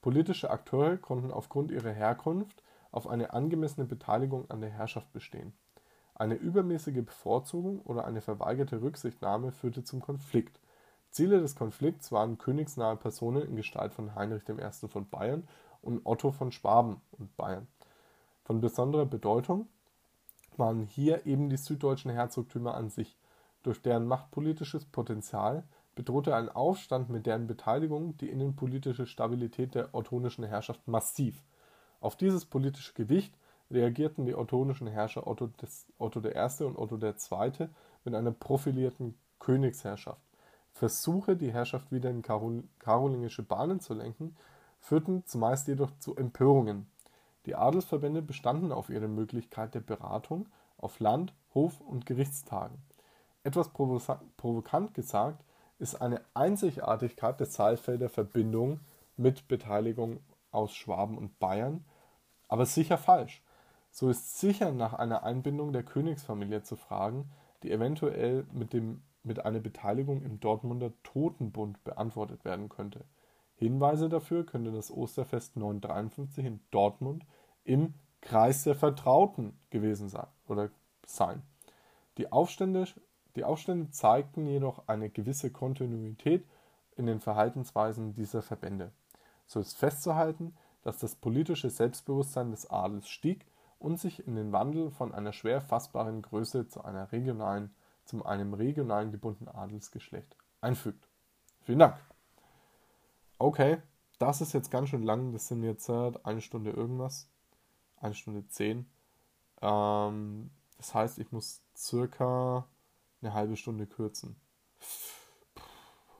Politische Akteure konnten aufgrund ihrer Herkunft auf eine angemessene Beteiligung an der Herrschaft bestehen. Eine übermäßige Bevorzugung oder eine verweigerte Rücksichtnahme führte zum Konflikt. Ziele des Konflikts waren königsnahe Personen in Gestalt von Heinrich I. von Bayern und Otto von Schwaben und Bayern. Von besonderer Bedeutung waren hier eben die süddeutschen Herzogtümer an sich. Durch deren machtpolitisches Potenzial bedrohte ein Aufstand mit deren Beteiligung die innenpolitische Stabilität der ottonischen Herrschaft massiv. Auf dieses politische Gewicht reagierten die ottonischen Herrscher Otto, des, Otto I. und Otto II. mit einer profilierten Königsherrschaft. Versuche, die Herrschaft wieder in Karol karolingische Bahnen zu lenken, führten zumeist jedoch zu Empörungen. Die Adelsverbände bestanden auf ihre Möglichkeit der Beratung auf Land-, Hof- und Gerichtstagen. Etwas provokant gesagt ist eine Einzigartigkeit der Saalfelder Verbindung mit Beteiligung aus Schwaben und Bayern, aber sicher falsch. So ist sicher nach einer Einbindung der Königsfamilie zu fragen, die eventuell mit, dem, mit einer Beteiligung im Dortmunder Totenbund beantwortet werden könnte. Hinweise dafür könnte das Osterfest 953 in Dortmund im Kreis der Vertrauten gewesen sein oder sein. Die Aufstände, die Aufstände zeigten jedoch eine gewisse Kontinuität in den Verhaltensweisen dieser Verbände. So ist festzuhalten, dass das politische Selbstbewusstsein des Adels stieg und sich in den Wandel von einer schwer fassbaren Größe zu einer regionalen, zu einem regionalen gebundenen Adelsgeschlecht einfügt. Vielen Dank. Okay, das ist jetzt ganz schön lang. Das sind jetzt äh, eine Stunde irgendwas. Eine Stunde zehn. Ähm, das heißt, ich muss circa eine halbe Stunde kürzen.